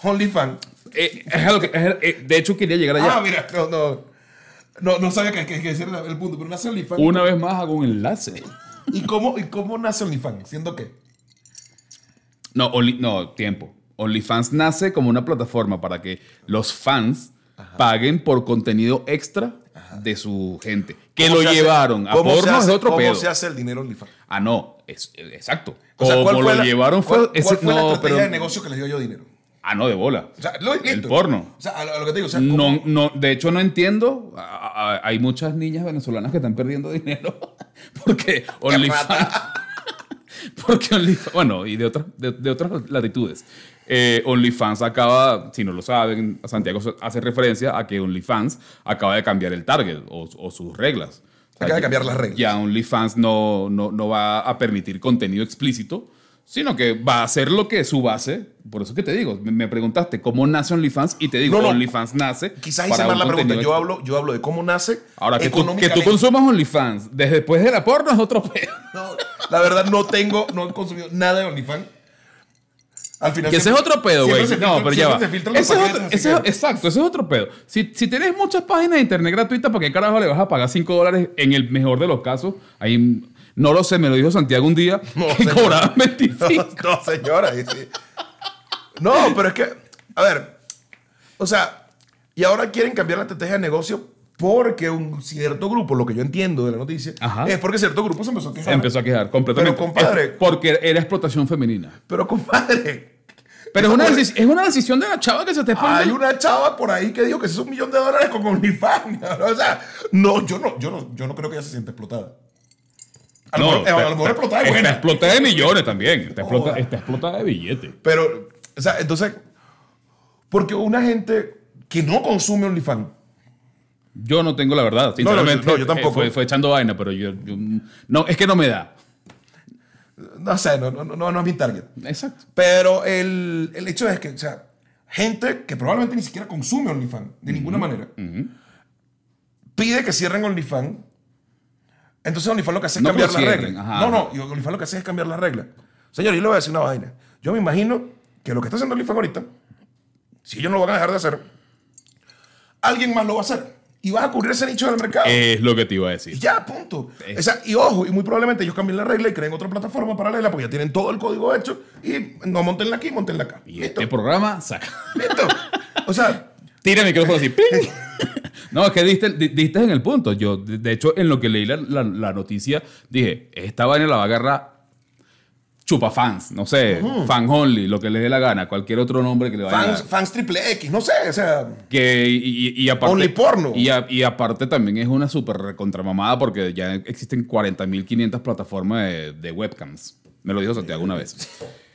OnlyFans.
Eh, es que- es- eh, de hecho, quería llegar allá.
Ah, mira, no, no. No, no sabía que, que, que ese era el punto, pero nace OnlyFans.
Una vez más hago un enlace.
¿Y cómo, ¿Y cómo nace OnlyFans? ¿Siendo qué?
No, Only- no, tiempo. OnlyFans nace como una plataforma para que los fans paguen por contenido extra de su gente. Que
¿Cómo
lo llevaron a
cómo
porno de otro
¿Cómo
pedo.
se hace el dinero OnlyFans?
Ah, no, es, exacto.
O sea,
Como
¿cuál fue
lo
la-
llevaron fue...
¿Cuál,
ese-
fue la
no,
estrategia
pero-
de negocio que les dio yo dinero?
Ah, no, de bola.
O sea, lo,
El porno.
O sea, a lo, a lo que te digo, o sea, ¿cómo-
No, no, de hecho no entiendo. A- a- Hay muchas niñas venezolanas que están perdiendo dinero porque OnlyFans. Porque OnlyFans, bueno, y de otras, de, de otras latitudes. Eh, OnlyFans acaba, si no lo saben, Santiago hace referencia a que OnlyFans acaba de cambiar el target o, o sus reglas.
Acaba de cambiar las reglas.
Ya OnlyFans no, no, no va a permitir contenido explícito, sino que va a hacer lo que es su base. Por eso que te digo, me, preguntaste cómo nace OnlyFans y te digo,
No, no.
OnlyFans nace.
Quizás hice mal la pregunta. Yo hablo, yo hablo de cómo nace
Ahora, que tú, que tú consumas OnlyFans desde después de la porno es otro pedo.
No, la verdad no tengo, no he consumido nada de OnlyFans. Al final
Que ese es otro pedo, güey. No,
filtran-
pero ya va. Ese es otro- ese es- exacto, ese es otro pedo. Si, si tienes muchas páginas de internet gratuitas, ¿para qué carajo le vas a pagar 5 dólares en el mejor de los casos? Ahí, no lo sé, me lo dijo Santiago un día,
No,
que
señor.
cobraban 25.
No, no, señora. ahí sí. No, pero es que, a ver, o sea, y ahora quieren cambiar la estrategia de negocio porque un cierto grupo, lo que yo entiendo de la noticia,
Ajá.
es porque cierto grupo se empezó a quejar.
Se empezó a quejar completamente.
Pero, compadre.
Porque era explotación femenina.
Pero, compadre.
Pero es una, es una decisión de la chava que se te pone.
Hay una chava por ahí que dijo que es un millón de dólares con OnlyFans. O sea, no, yo no, yo no, yo no creo que ella se siente explotada. A lo
No,
mejor, a lo mejor explotada es
está
buena.
explotada de millones también. Está, explota- está explotada de billetes.
Pero, o sea, entonces, porque una gente que no consume OnlyFans,
Yo no tengo la verdad,
no,
sinceramente.
no, yo tampoco.
Fue, fue echando vaina, pero yo, yo- No, es que no me da.
no sé, no, no, no, no es mi target.
Exacto.
Pero el, el hecho es que, o sea, gente que probablemente ni siquiera consume OnlyFans de ninguna manera, pide que cierren OnlyFans. Entonces OnlyFans lo que hace es
No
cambiar las reglas. no, no, y OnlyFans lo que hace es cambiar las reglas. Señor, yo le voy a decir una vaina. Yo me imagino que lo que está haciendo OnlyFans ahorita, si ellos no lo van a dejar de hacer, alguien más lo va a hacer. Y va a cubrir ese nicho del mercado.
Es lo que te iba a
Y
decir.
ya, punto. O sea, y ojo, y muy probablemente ellos cambien la regla y creen otra plataforma paralela porque ya tienen todo el código hecho y no montenla aquí, montenla acá.
Y
Listo.
este programa saca.
Listo. O sea,
Tira el micrófono así. ¡pling! No, es que diste, di- diste en el punto. Yo, de hecho, en lo que leí la, la- la noticia, dije, esta vaina la va a agarrar chupa fans, no sé, fan only, lo que le dé la gana, cualquier otro nombre que le vaya a
fans,
dar.
fans triple X, no sé, o sea,
Que, y, y- y aparte,
Only porno.
Y, a- y aparte también es una súper recontramamada porque ya existen 40.500 plataformas de, de webcams. Me lo dijo Santiago una vez.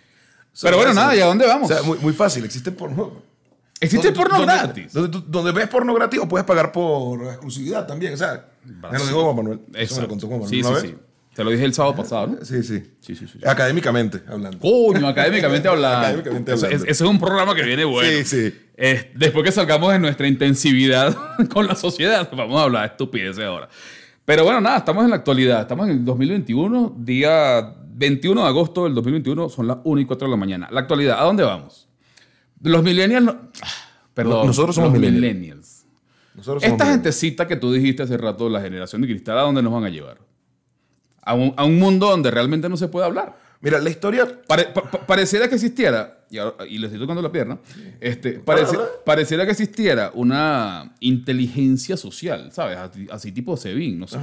Pero bueno, nada, ¿y a dónde vamos?
O sea, muy, muy fácil, existe porno.
Existe
Donde
porno
donde-
gratis.
Donde, ves porno gratis o puedes pagar por exclusividad también, o sea, me lo dijo Juan Manuel. Eso me lo contó Juan Manuel
Sí,
una
sí,
vez.
sí. Te lo dije el sábado pasado, ¿no?
Sí, sí.
Sí, sí, sí.
Académicamente hablando.
Coño, académicamente hablando.
Académicamente hablando.
es- Ese es un programa que viene bueno.
Sí, sí.
Eh, después que salgamos de nuestra intensividad con la sociedad, vamos a hablar de estupideces ahora. Pero bueno, nada, estamos en la actualidad. Estamos en el 2021, día 21 de agosto del 2021, son las 1 y 4 de la mañana. La actualidad, ¿a dónde vamos? Los millennials... no- Perdón.
Nosotros somos
los
millennials. Nosotros somos
Esta
millennials.
gentecita que tú dijiste hace rato, la generación de cristal, ¿a dónde nos van a llevar? A un, a un mundo donde realmente no se puede hablar.
Mira, la historia
Pare- pa- pa- pareciera que existiera, y, ahora- y le estoy tocando la pierna, este, pareciera que existiera una inteligencia social, ¿sabes? Así, así tipo Sebin, no sé.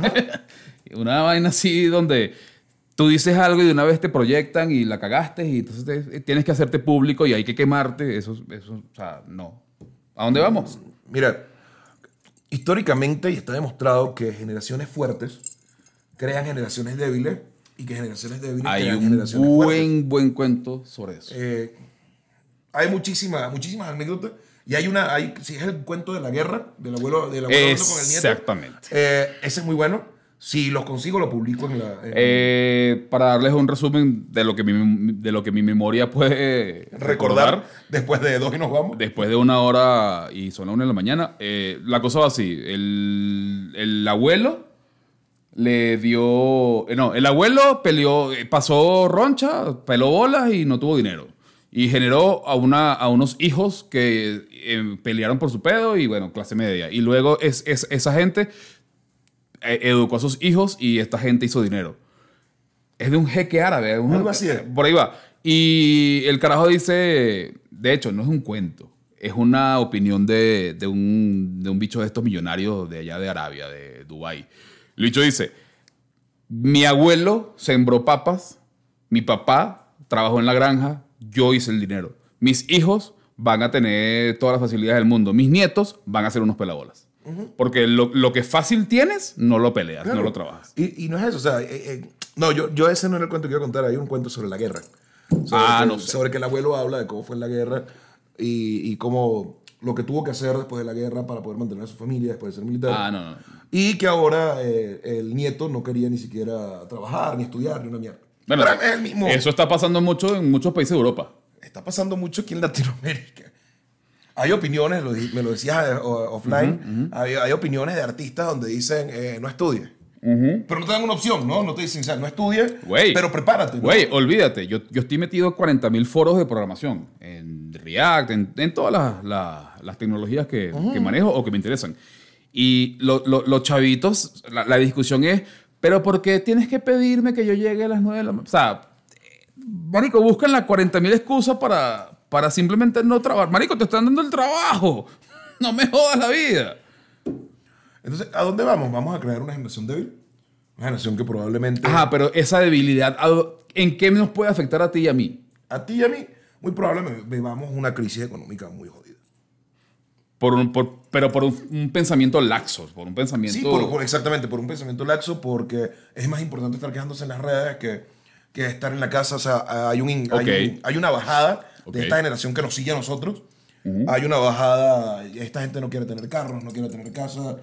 una vaina así donde tú dices algo y de una vez te proyectan y la cagaste y entonces te- tienes que hacerte público y hay que quemarte. Eso, eso, o sea, no. ¿A dónde vamos?
Mira, históricamente y está demostrado que generaciones fuertes crean generaciones débiles y que generaciones débiles
Hay
crean
un
generaciones fuertes.
buen, buen cuento sobre eso.
Eh, hay muchísimas, muchísimas anécdotas y hay una, hay, si es el cuento de la guerra del abuelo, del abuelo con el nieto.
Exactamente.
Eh, ese es muy bueno. Si los consigo, lo publico en la. en-
Eh, para darles un resumen de lo que mi, de lo que mi memoria puede
recordar después de dos y nos vamos.
después de una hora y son las una de la mañana, eh, la cosa va así. El, el abuelo le dio... eh, No, el abuelo peleó, pasó roncha, peló bolas y no tuvo dinero. Y generó a, una, a unos hijos que eh, pelearon por su pedo y bueno, clase media. Y luego es, es- esa gente educó a sus hijos y esta gente hizo dinero. Es de un jeque árabe. un-
Algo así es.
Por ahí va. Y el carajo dice, de hecho, no es un cuento, es una opinión de, de un, de un bicho de estos millonarios de allá de Arabia, de Dubái. El bicho dice, mi abuelo sembró papas, mi papá trabajó en la granja, yo hice el dinero. Mis hijos van a tener todas las facilidades del mundo. Mis nietos van a ser unos pelabolas. Porque lo, lo que fácil tienes, no lo peleas,
Claro.
no lo trabajas.
Y, y no es eso, o sea, eh, eh, no, yo, yo ese no era el cuento que iba a contar, hay un cuento sobre la guerra. Sobre
Ah, no sé.
Sobre que el abuelo habla de cómo fue la guerra y, y cómo lo que tuvo que hacer después de la guerra para poder mantener a su familia después de ser militar.
Ah, no, no.
Y que ahora eh, el nieto no quería ni siquiera trabajar, ni estudiar, ni una mierda.
Bueno,
Pero es el mismo.
Eso está pasando mucho en muchos países de Europa.
Está pasando mucho aquí en Latinoamérica. Hay opiniones, lo me lo decías eh, offline, hay, hay opiniones de artistas donde dicen eh, no estudie. Pero no te dan una opción, ¿no? No te dicen, o sea, no estudie, pero prepárate. ¿no?
Güey, olvídate, yo, yo estoy metido en 40 mil foros de programación, en React, en, en todas las, las- las tecnologías que, que manejo o que me interesan. Y lo- lo- los chavitos, la, la discusión es, pero ¿por qué tienes que pedirme que yo llegue a las 9 de la mañana? O sea, eh, Marico, buscan las 40 mil excusas para, para simplemente no trabajar. Marico, te están dando el trabajo. No me jodas la vida.
Entonces, ¿a dónde vamos? Vamos a crear una generación débil. Una generación que probablemente
Ajá, pero esa debilidad, ¿a- ¿en qué nos puede afectar a ti y a mí?
a ti y a mí, muy probablemente vivamos una crisis económica muy jodida.
Por un, por- pero por un, un pensamiento laxo, por un pensamiento...
Sí, por- por- exactamente, por un pensamiento laxo, porque es más importante estar quejándose en las redes que, que estar en la casa. O sea, hay, un, in- hay, hay una bajada
Ok.
de esta generación que nos sigue a nosotros. Hay una bajada, esta gente no quiere tener carros, no quiere tener casa,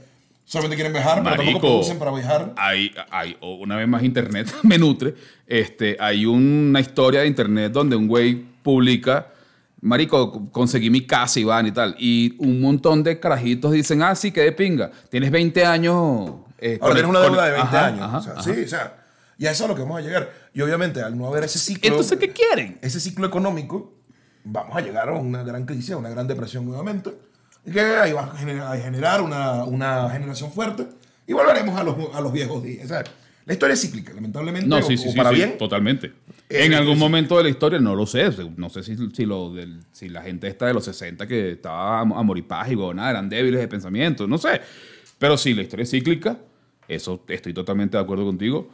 solamente quieren viajar, pero tampoco
Marico.
producen para viajar.
Hay, hay, una vez más internet me nutre. Este, hay una historia de internet donde un güey publica, marico, conseguí mi casa, Iván y tal. Y un montón de carajitos dicen, ah, sí, que de pinga. Tienes 20 años. eh,
Ahora tienes una deuda de 20
ajá,
años.
ajá,
o sea. Sí, o sea, y a eso es a lo que vamos a llegar. Y obviamente, al no haber ese ciclo,
Entonces, ¿qué quieren?
ese ciclo económico, vamos a llegar a una gran crisis, a una gran depresión nuevamente, y que ahí va a generar, a generar una, una generación fuerte, y volveremos a los, a los viejos días. O sea, la historia es cíclica, lamentablemente,
No,
o,
sí,
o
sí,
para
sí,
bien.
totalmente.
Eh,
en algún
sí.
momento de la historia, no lo sé, no sé si, si, lo del- si la gente esta de los 60 que estaba a moripaz y nada, eran débiles de pensamiento, no sé. Pero sí, la historia es cíclica, eso estoy totalmente de acuerdo contigo.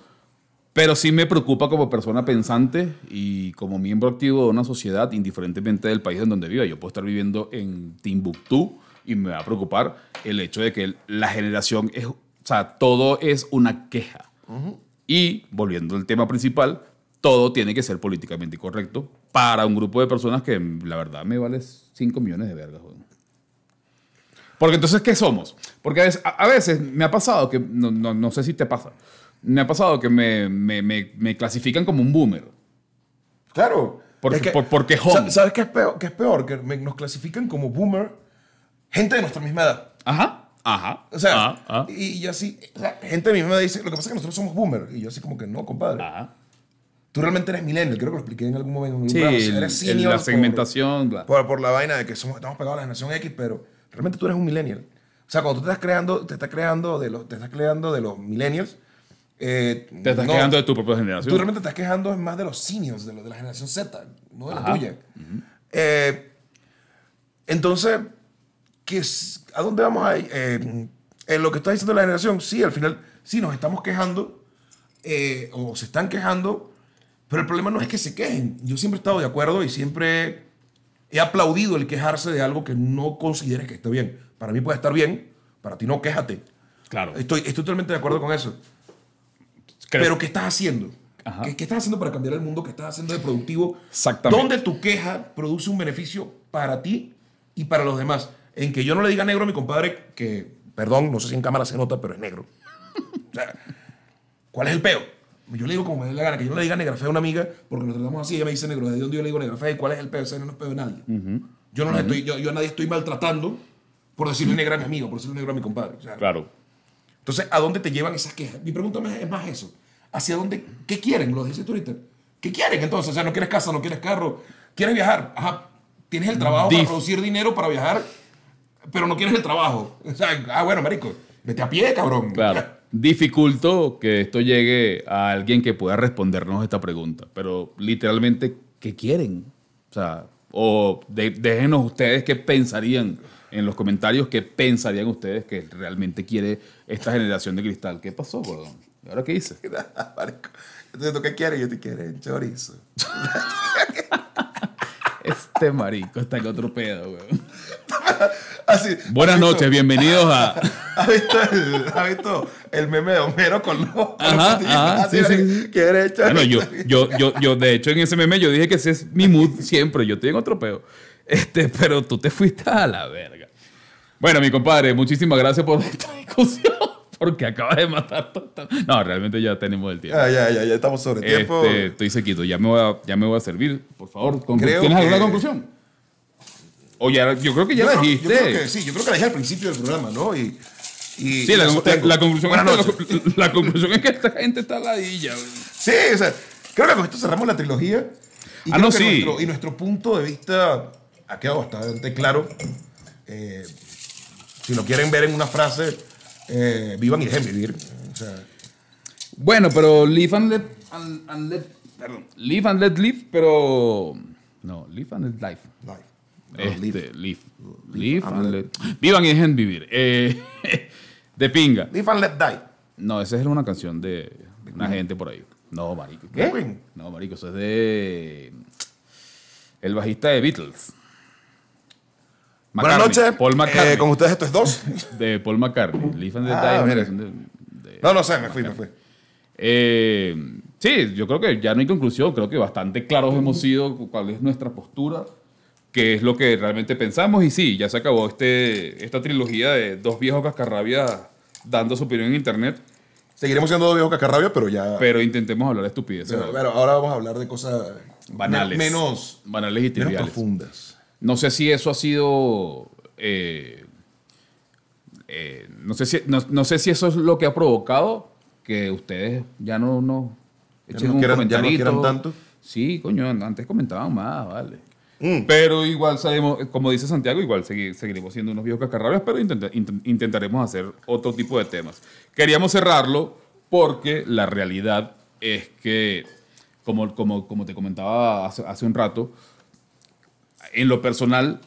Pero sí me preocupa como persona pensante y como miembro activo de una sociedad, indiferentemente del país en donde viva. Yo puedo estar viviendo en Timbuktu y me va a preocupar el hecho de que la generación es, o sea, todo es una queja. Y volviendo al tema principal, todo tiene que ser políticamente correcto para un grupo de personas que la verdad me vale 5 millones de vergas. Porque entonces, ¿qué somos? Porque a veces, a veces me ha pasado que, no, no- no sé si te pasa, me ha pasado que me, me- me- me clasifican como un boomer.
Claro.
Porque- por- porque home.
¿Sabes qué es peor? qué es peor? Que me- nos clasifican como boomer gente de nuestra misma edad.
Ajá, ajá.
O sea,
ajá, ajá,
y, y yo así, o sea, gente de mi misma edad dice, lo que pasa es que nosotros somos boomer. Y yo así como que no, compadre.
ajá.
Tú realmente eres millennial, creo que lo expliqué en algún momento. en
Sí,
eres senior
la
por-
segmentación. bla.
Por, por la vaina de que somos, estamos pegados a la generación X, pero realmente tú eres un millennial. O sea, cuando tú te estás creando, te estás creando de los, te estás creando de los millennials. Eh,
Te estás
no,
quejando de tu propia
Tú
generación.
realmente te estás quejando más de los seniors, de, los- de la generación Z, no de la
Ajá.
tuya. Eh, entonces, ¿qué ¿a dónde vamos ahí? Eh, en lo que está diciendo la generación, sí, al final, sí, nos estamos quejando, eh, o se están quejando, pero el problema no es que se quejen. Yo siempre he estado de acuerdo y siempre he aplaudido el quejarse de algo que no consideres que esté bien. Para mí puede estar bien, para ti no, quéjate.
Claro.
Estoy, estoy totalmente de acuerdo con eso.
Creo-
Pero ¿qué estás haciendo? ¿Qué, qué estás haciendo para cambiar el mundo? ¿Qué estás haciendo de productivo?
Exactamente.
¿Dónde tu queja produce un beneficio para ti y para los demás? En que yo no le diga negro a mi compadre que, perdón, no sé si en cámara se nota, pero es negro. O sea, ¿cuál es el peo? Yo le digo como me dé la gana, que yo no le diga negra fea a una amiga, porque nos tratamos así, ella me dice negro, ¿de dónde yo le digo negra fea? ¿Y cuál es el peo? Ese no es peo de nadie. Yo no estoy, yo, yo a nadie estoy maltratando por decirle negra a mi amigo, por decirle negro a mi compadre. O sea,
Claro.
Entonces, ¿a dónde te llevan esas quejas? Mi pregunta es más eso. ¿Hacia dónde? ¿Qué quieren? Lo dices tú ahorita. ¿Qué quieren entonces? O sea, no quieres casa, no quieres carro, quieres viajar. Ajá, tienes el trabajo para producir dinero para viajar, pero no quieres el trabajo. O sea, ah, bueno, marico, vete a pie, cabrón.
Claro. Dificulto que esto llegue a alguien que pueda respondernos esta pregunta, pero literalmente, ¿qué quieren? O sea, o de- déjenos ustedes qué pensarían en los comentarios, qué pensarían ustedes que realmente quiere esta generación de cristal. ¿Qué pasó, gordón? ¿Y ahora qué hice?
Entonces, ¿tú qué quieres? Yo te quiero chorizo.
Este marico está en otro pedo, weón.
Así.
Buenas
¿has visto-
noches, bienvenidos a...
¿Has visto, el, has visto el meme de Homero con los... con los
Ajá,
Así,
sí, sí,
marico,
sí.
¿Quieres chorizo?
Bueno, yo, yo, yo, yo, de hecho, en ese meme yo dije que ese es mi mood siempre. Yo estoy en otro peo. Este, pero tú te fuiste a la verga. Bueno, mi compadre, muchísimas gracias por esta discusión. Porque acabas de matar todo. No, realmente ya tenemos el tiempo.
Ya, ya, ya, ya estamos sobre tiempo.
Este, estoy sequito. Ya me, voy a, ya me voy a servir. Por favor,
Creo
¿tienes alguna
que-
conclusión? O ya, yo creo que ya
yo
la
creo-
dijiste.
Yo creo que sí, yo creo que la dije al principio del programa, ¿no? Y, y,
Sí,
y
la, conclusión es que, la, la conclusión es que esta gente está ladilla. güey.
Sí, o sea, creo que con esto cerramos la trilogía. Y
Ah, no, sí.
Nuestro, y nuestro punto de vista ha quedado bastante claro. Eh, si lo quieren ver en una frase, eh, vivan y dejen vivir. O sea,
Bueno, pero live and let, and- and let- perdón, live and let live, pero no, live and let life.
life.
Este,
live.
live.
And
let- Vivan y dejen vivir. Eh, de pinga.
Live and let die.
No, esa es una canción de una gente por ahí. No, marico.
¿Qué?
No, marico, eso es de el bajista de Beatles.
Buenas noches.
Paul McCartney.
Eh, con ustedes esto es dos.
De Paul McCartney. Live and let
Ah,
die. de- de-
No, no sé, me fui, me fui.
Eh, sí, yo creo que ya no hay conclusión, creo que bastante claros hemos sido cuál es nuestra postura, qué es lo que realmente pensamos y sí, ya se acabó este, esta trilogía de dos viejos cascarrabias dando su opinión en internet,
Seguiremos siendo dos viejos cacarrabia, pero ya.
pero intentemos hablar de estupideces
pero, pero ahora vamos a hablar de cosas
banales,
men- menos,
banales y
menos
triviales.
profundas.
No sé si eso ha sido... eh, eh, no, sé si, no, no sé si eso es lo que ha provocado que ustedes ya no, no
Ya no
un
quieran- ya no quieran tanto.
Sí, coño, antes comentaban más, vale.
Mm.
Pero igual sabemos, como dice Santiago, igual segui- seguiremos siendo unos viejos cascarrabias, pero intenta- intent- intentaremos hacer otro tipo de temas. Queríamos cerrarlo porque la realidad es que, como, como, como te comentaba hace, un rato, en lo personal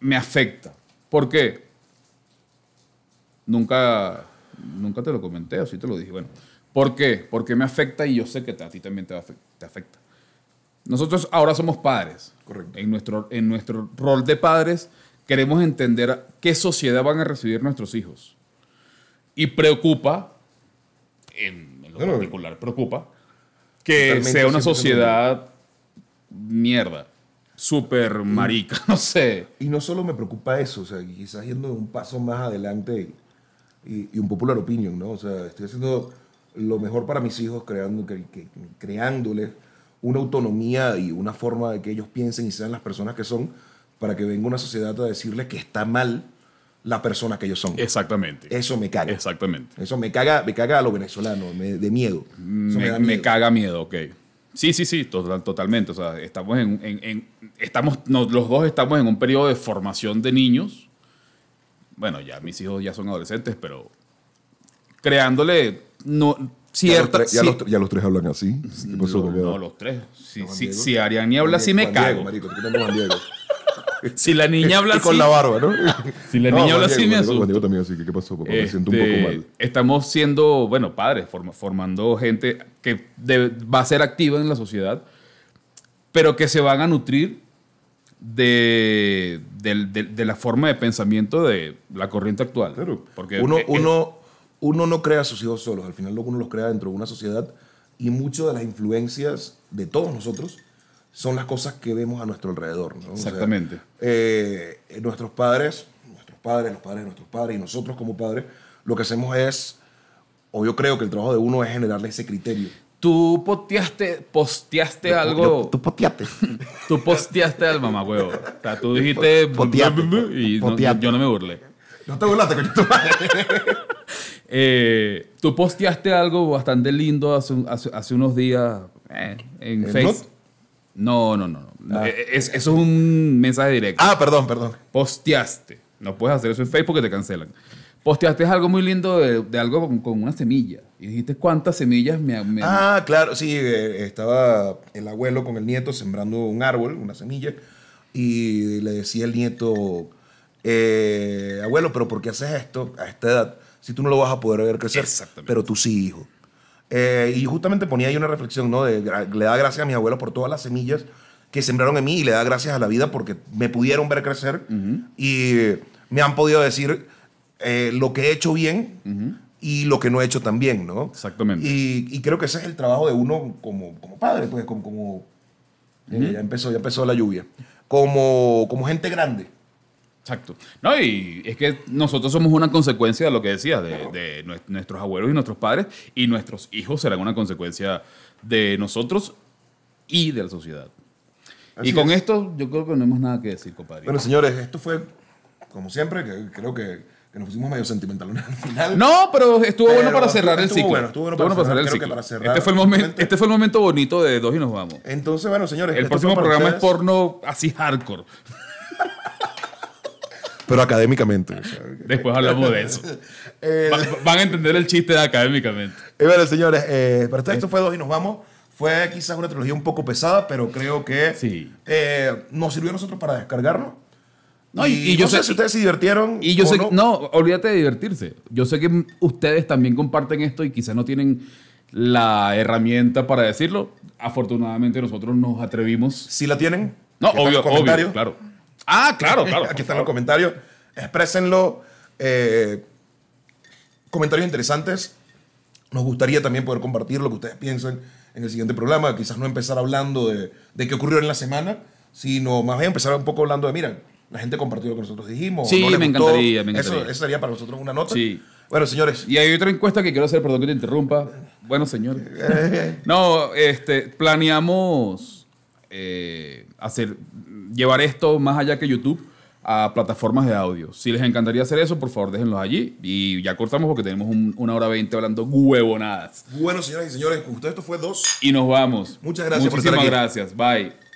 me afecta. ¿Por qué? Nunca, nunca te lo comenté, o sí te lo dije. Bueno, ¿por qué? Porque me afecta y yo sé que a ti también te afecta. Nosotros ahora somos padres.
Correcto.
En nuestro, en nuestro rol de padres queremos entender qué sociedad van a recibir nuestros hijos. Y preocupa, en, en lo
Bueno,
particular, preocupa que sea una
100%
sociedad mierda, súper marica, no sé.
Y no solo me preocupa eso, o sea, quizás yendo un paso más adelante y, y un popular opinion, ¿no? O sea, estoy haciendo lo mejor para mis hijos, creando, que- creándoles una autonomía y una forma de que ellos piensen y sean las personas que son, para que venga una sociedad a decirles que está mal la persona que ellos son.
Exactamente.
Eso me caga.
Exactamente.
Eso me caga, me caga a lo venezolano, me- de miedo.
Me, me
miedo.
caga miedo, ok. Sí, sí, sí, total- totalmente. O sea, estamos en, en- en- estamos, los dos estamos en un periodo de formación de niños. Bueno, ya mis hijos ya son adolescentes, pero creándole no,
Ya los,
cierta...
tres, ya los tres- ya los tres hablan así. ¿Qué pasó?
no, los tres. Si, si, si Ariani habla así, me cago.
marico.
Si la niña habla así...
con la barba, ¿no?
Si la niña habla así, me
también así, que ¿qué pasó, papá? Me siento un poco
Este,
mal.
Estamos siendo, bueno, padres, forma- formando gente que debe- va a ser activa en la sociedad, pero que se van a nutrir de, de- de la forma de pensamiento de la corriente actual.
Claro.
Porque
uno,
eh, eh,
uno, uno no crea a sus hijos solos, al final uno los crea dentro de una sociedad y muchas de las influencias de todos nosotros son las cosas que vemos a nuestro alrededor. ¿no? O sea,
Exactamente.
eh, nuestros padres, nuestros padres, los padres de nuestros padres y nosotros como padres, lo que hacemos es o yo creo que el trabajo de uno es generarle ese criterio.
Tú posteaste, posteaste algo.
Yo- tú poteate.
Tú posteaste al mamagüevo. O sea, tú dijiste.
Poteate.
Y no- yo no me burlé.
No te burlaste, coño. tu madre.
Eh, tú posteaste algo bastante lindo hace, un- hace, hace unos días eh, en
¿En
Facebook. No, no, no. no.
Ah.
Eh, es- eso es un mensaje directo.
Ah, perdón, perdón.
Posteaste. No puedes hacer eso en Facebook porque te cancelan. Posteaste algo muy lindo de, de algo con, con una semilla. Y dijiste cuántas semillas me. me-
Ah, claro, sí, eh, estaba el abuelo con el nieto sembrando un árbol, una semilla, y le decía el nieto, eh, abuelo, pero ¿por qué haces esto a esta edad? Si tú no lo vas a poder ver crecer,
Exactamente.
pero tú sí, hijo. Eh, y justamente ponía ahí una reflexión, ¿no? De, le da gracias a mi abuelo por todas las semillas que sembraron en mí y le da gracias a la vida porque me pudieron ver crecer y me han podido decir eh, lo que he hecho bien y lo que no he hecho tan bien, ¿no?
Exactamente.
Y, y creo que ese es el trabajo de uno como, como padre, pues, como... como eh, ya, empezó, ya empezó la lluvia. Como, como gente grande.
Exacto. No, y es que nosotros somos una consecuencia de lo que decías, de, de nue- nuestros abuelos y nuestros padres, y nuestros hijos serán una consecuencia de nosotros y de la sociedad.
Así
y con
es.
esto yo creo que no más nada que decir, compadre.
Bueno, señores, esto fue, como siempre, que creo que, que nos pusimos medio sentimentalones al final.
no, pero estuvo
Pero
bueno para cerrar el
estuvo
ciclo.
bueno, estuvo bueno para cerrar,
el
creo que
ciclo.
para cerrar,
este, fue el momento, este fue el momento bonito de dos y nos vamos.
Entonces, bueno, señores.
El próximo
para
programa es
ustedes,
porno así hardcore.
Pero académicamente. o sea,
Después hablamos de eso.
eh,
Va- van a entender el chiste de académicamente.
Y bueno, señores, eh, para ustedes esto fue dos y nos vamos. Fue quizás una trilogía un poco pesada, pero creo que
Sí.
eh, nos sirvió a nosotros para descargarnos.
No, y- y yo
no sé
sé-
si ustedes se divirtieron.
Y yo
o
sé,
no.
no, olvídate de divertirse. Yo sé que ustedes también comparten esto y quizás no tienen la herramienta para decirlo. Afortunadamente nosotros nos atrevimos.
Si la tienen.
No, obvio, obvio, claro. Ah, claro, claro.
Aquí están los comentarios. Exprésenlo. eh, comentarios interesantes. Nos gustaría también poder compartir lo que ustedes piensan en el siguiente programa. Quizás no empezar hablando de, de qué ocurrió en la semana, sino más bien empezar un poco hablando de, miren, la gente compartió lo que nosotros dijimos.
Sí,
no
me encantaría, me
Eso,
encantaría.
eso sería para nosotros una nota.
Sí.
Bueno, señores.
Y hay otra encuesta que quiero hacer, perdón que te interrumpa. Bueno, señores. No, este, planeamos eh, hacer, llevar esto más allá que YouTube a plataformas de audio. Si les encantaría hacer eso, por favor, déjenlos allí. Y ya cortamos porque tenemos un- una hora veinte hablando huevonadas.
Bueno, señoras y señores, con ustedes esto fue dos.
Y nos vamos.
Muchas gracias por estar
Muchísimas
aquí.
gracias. Bye.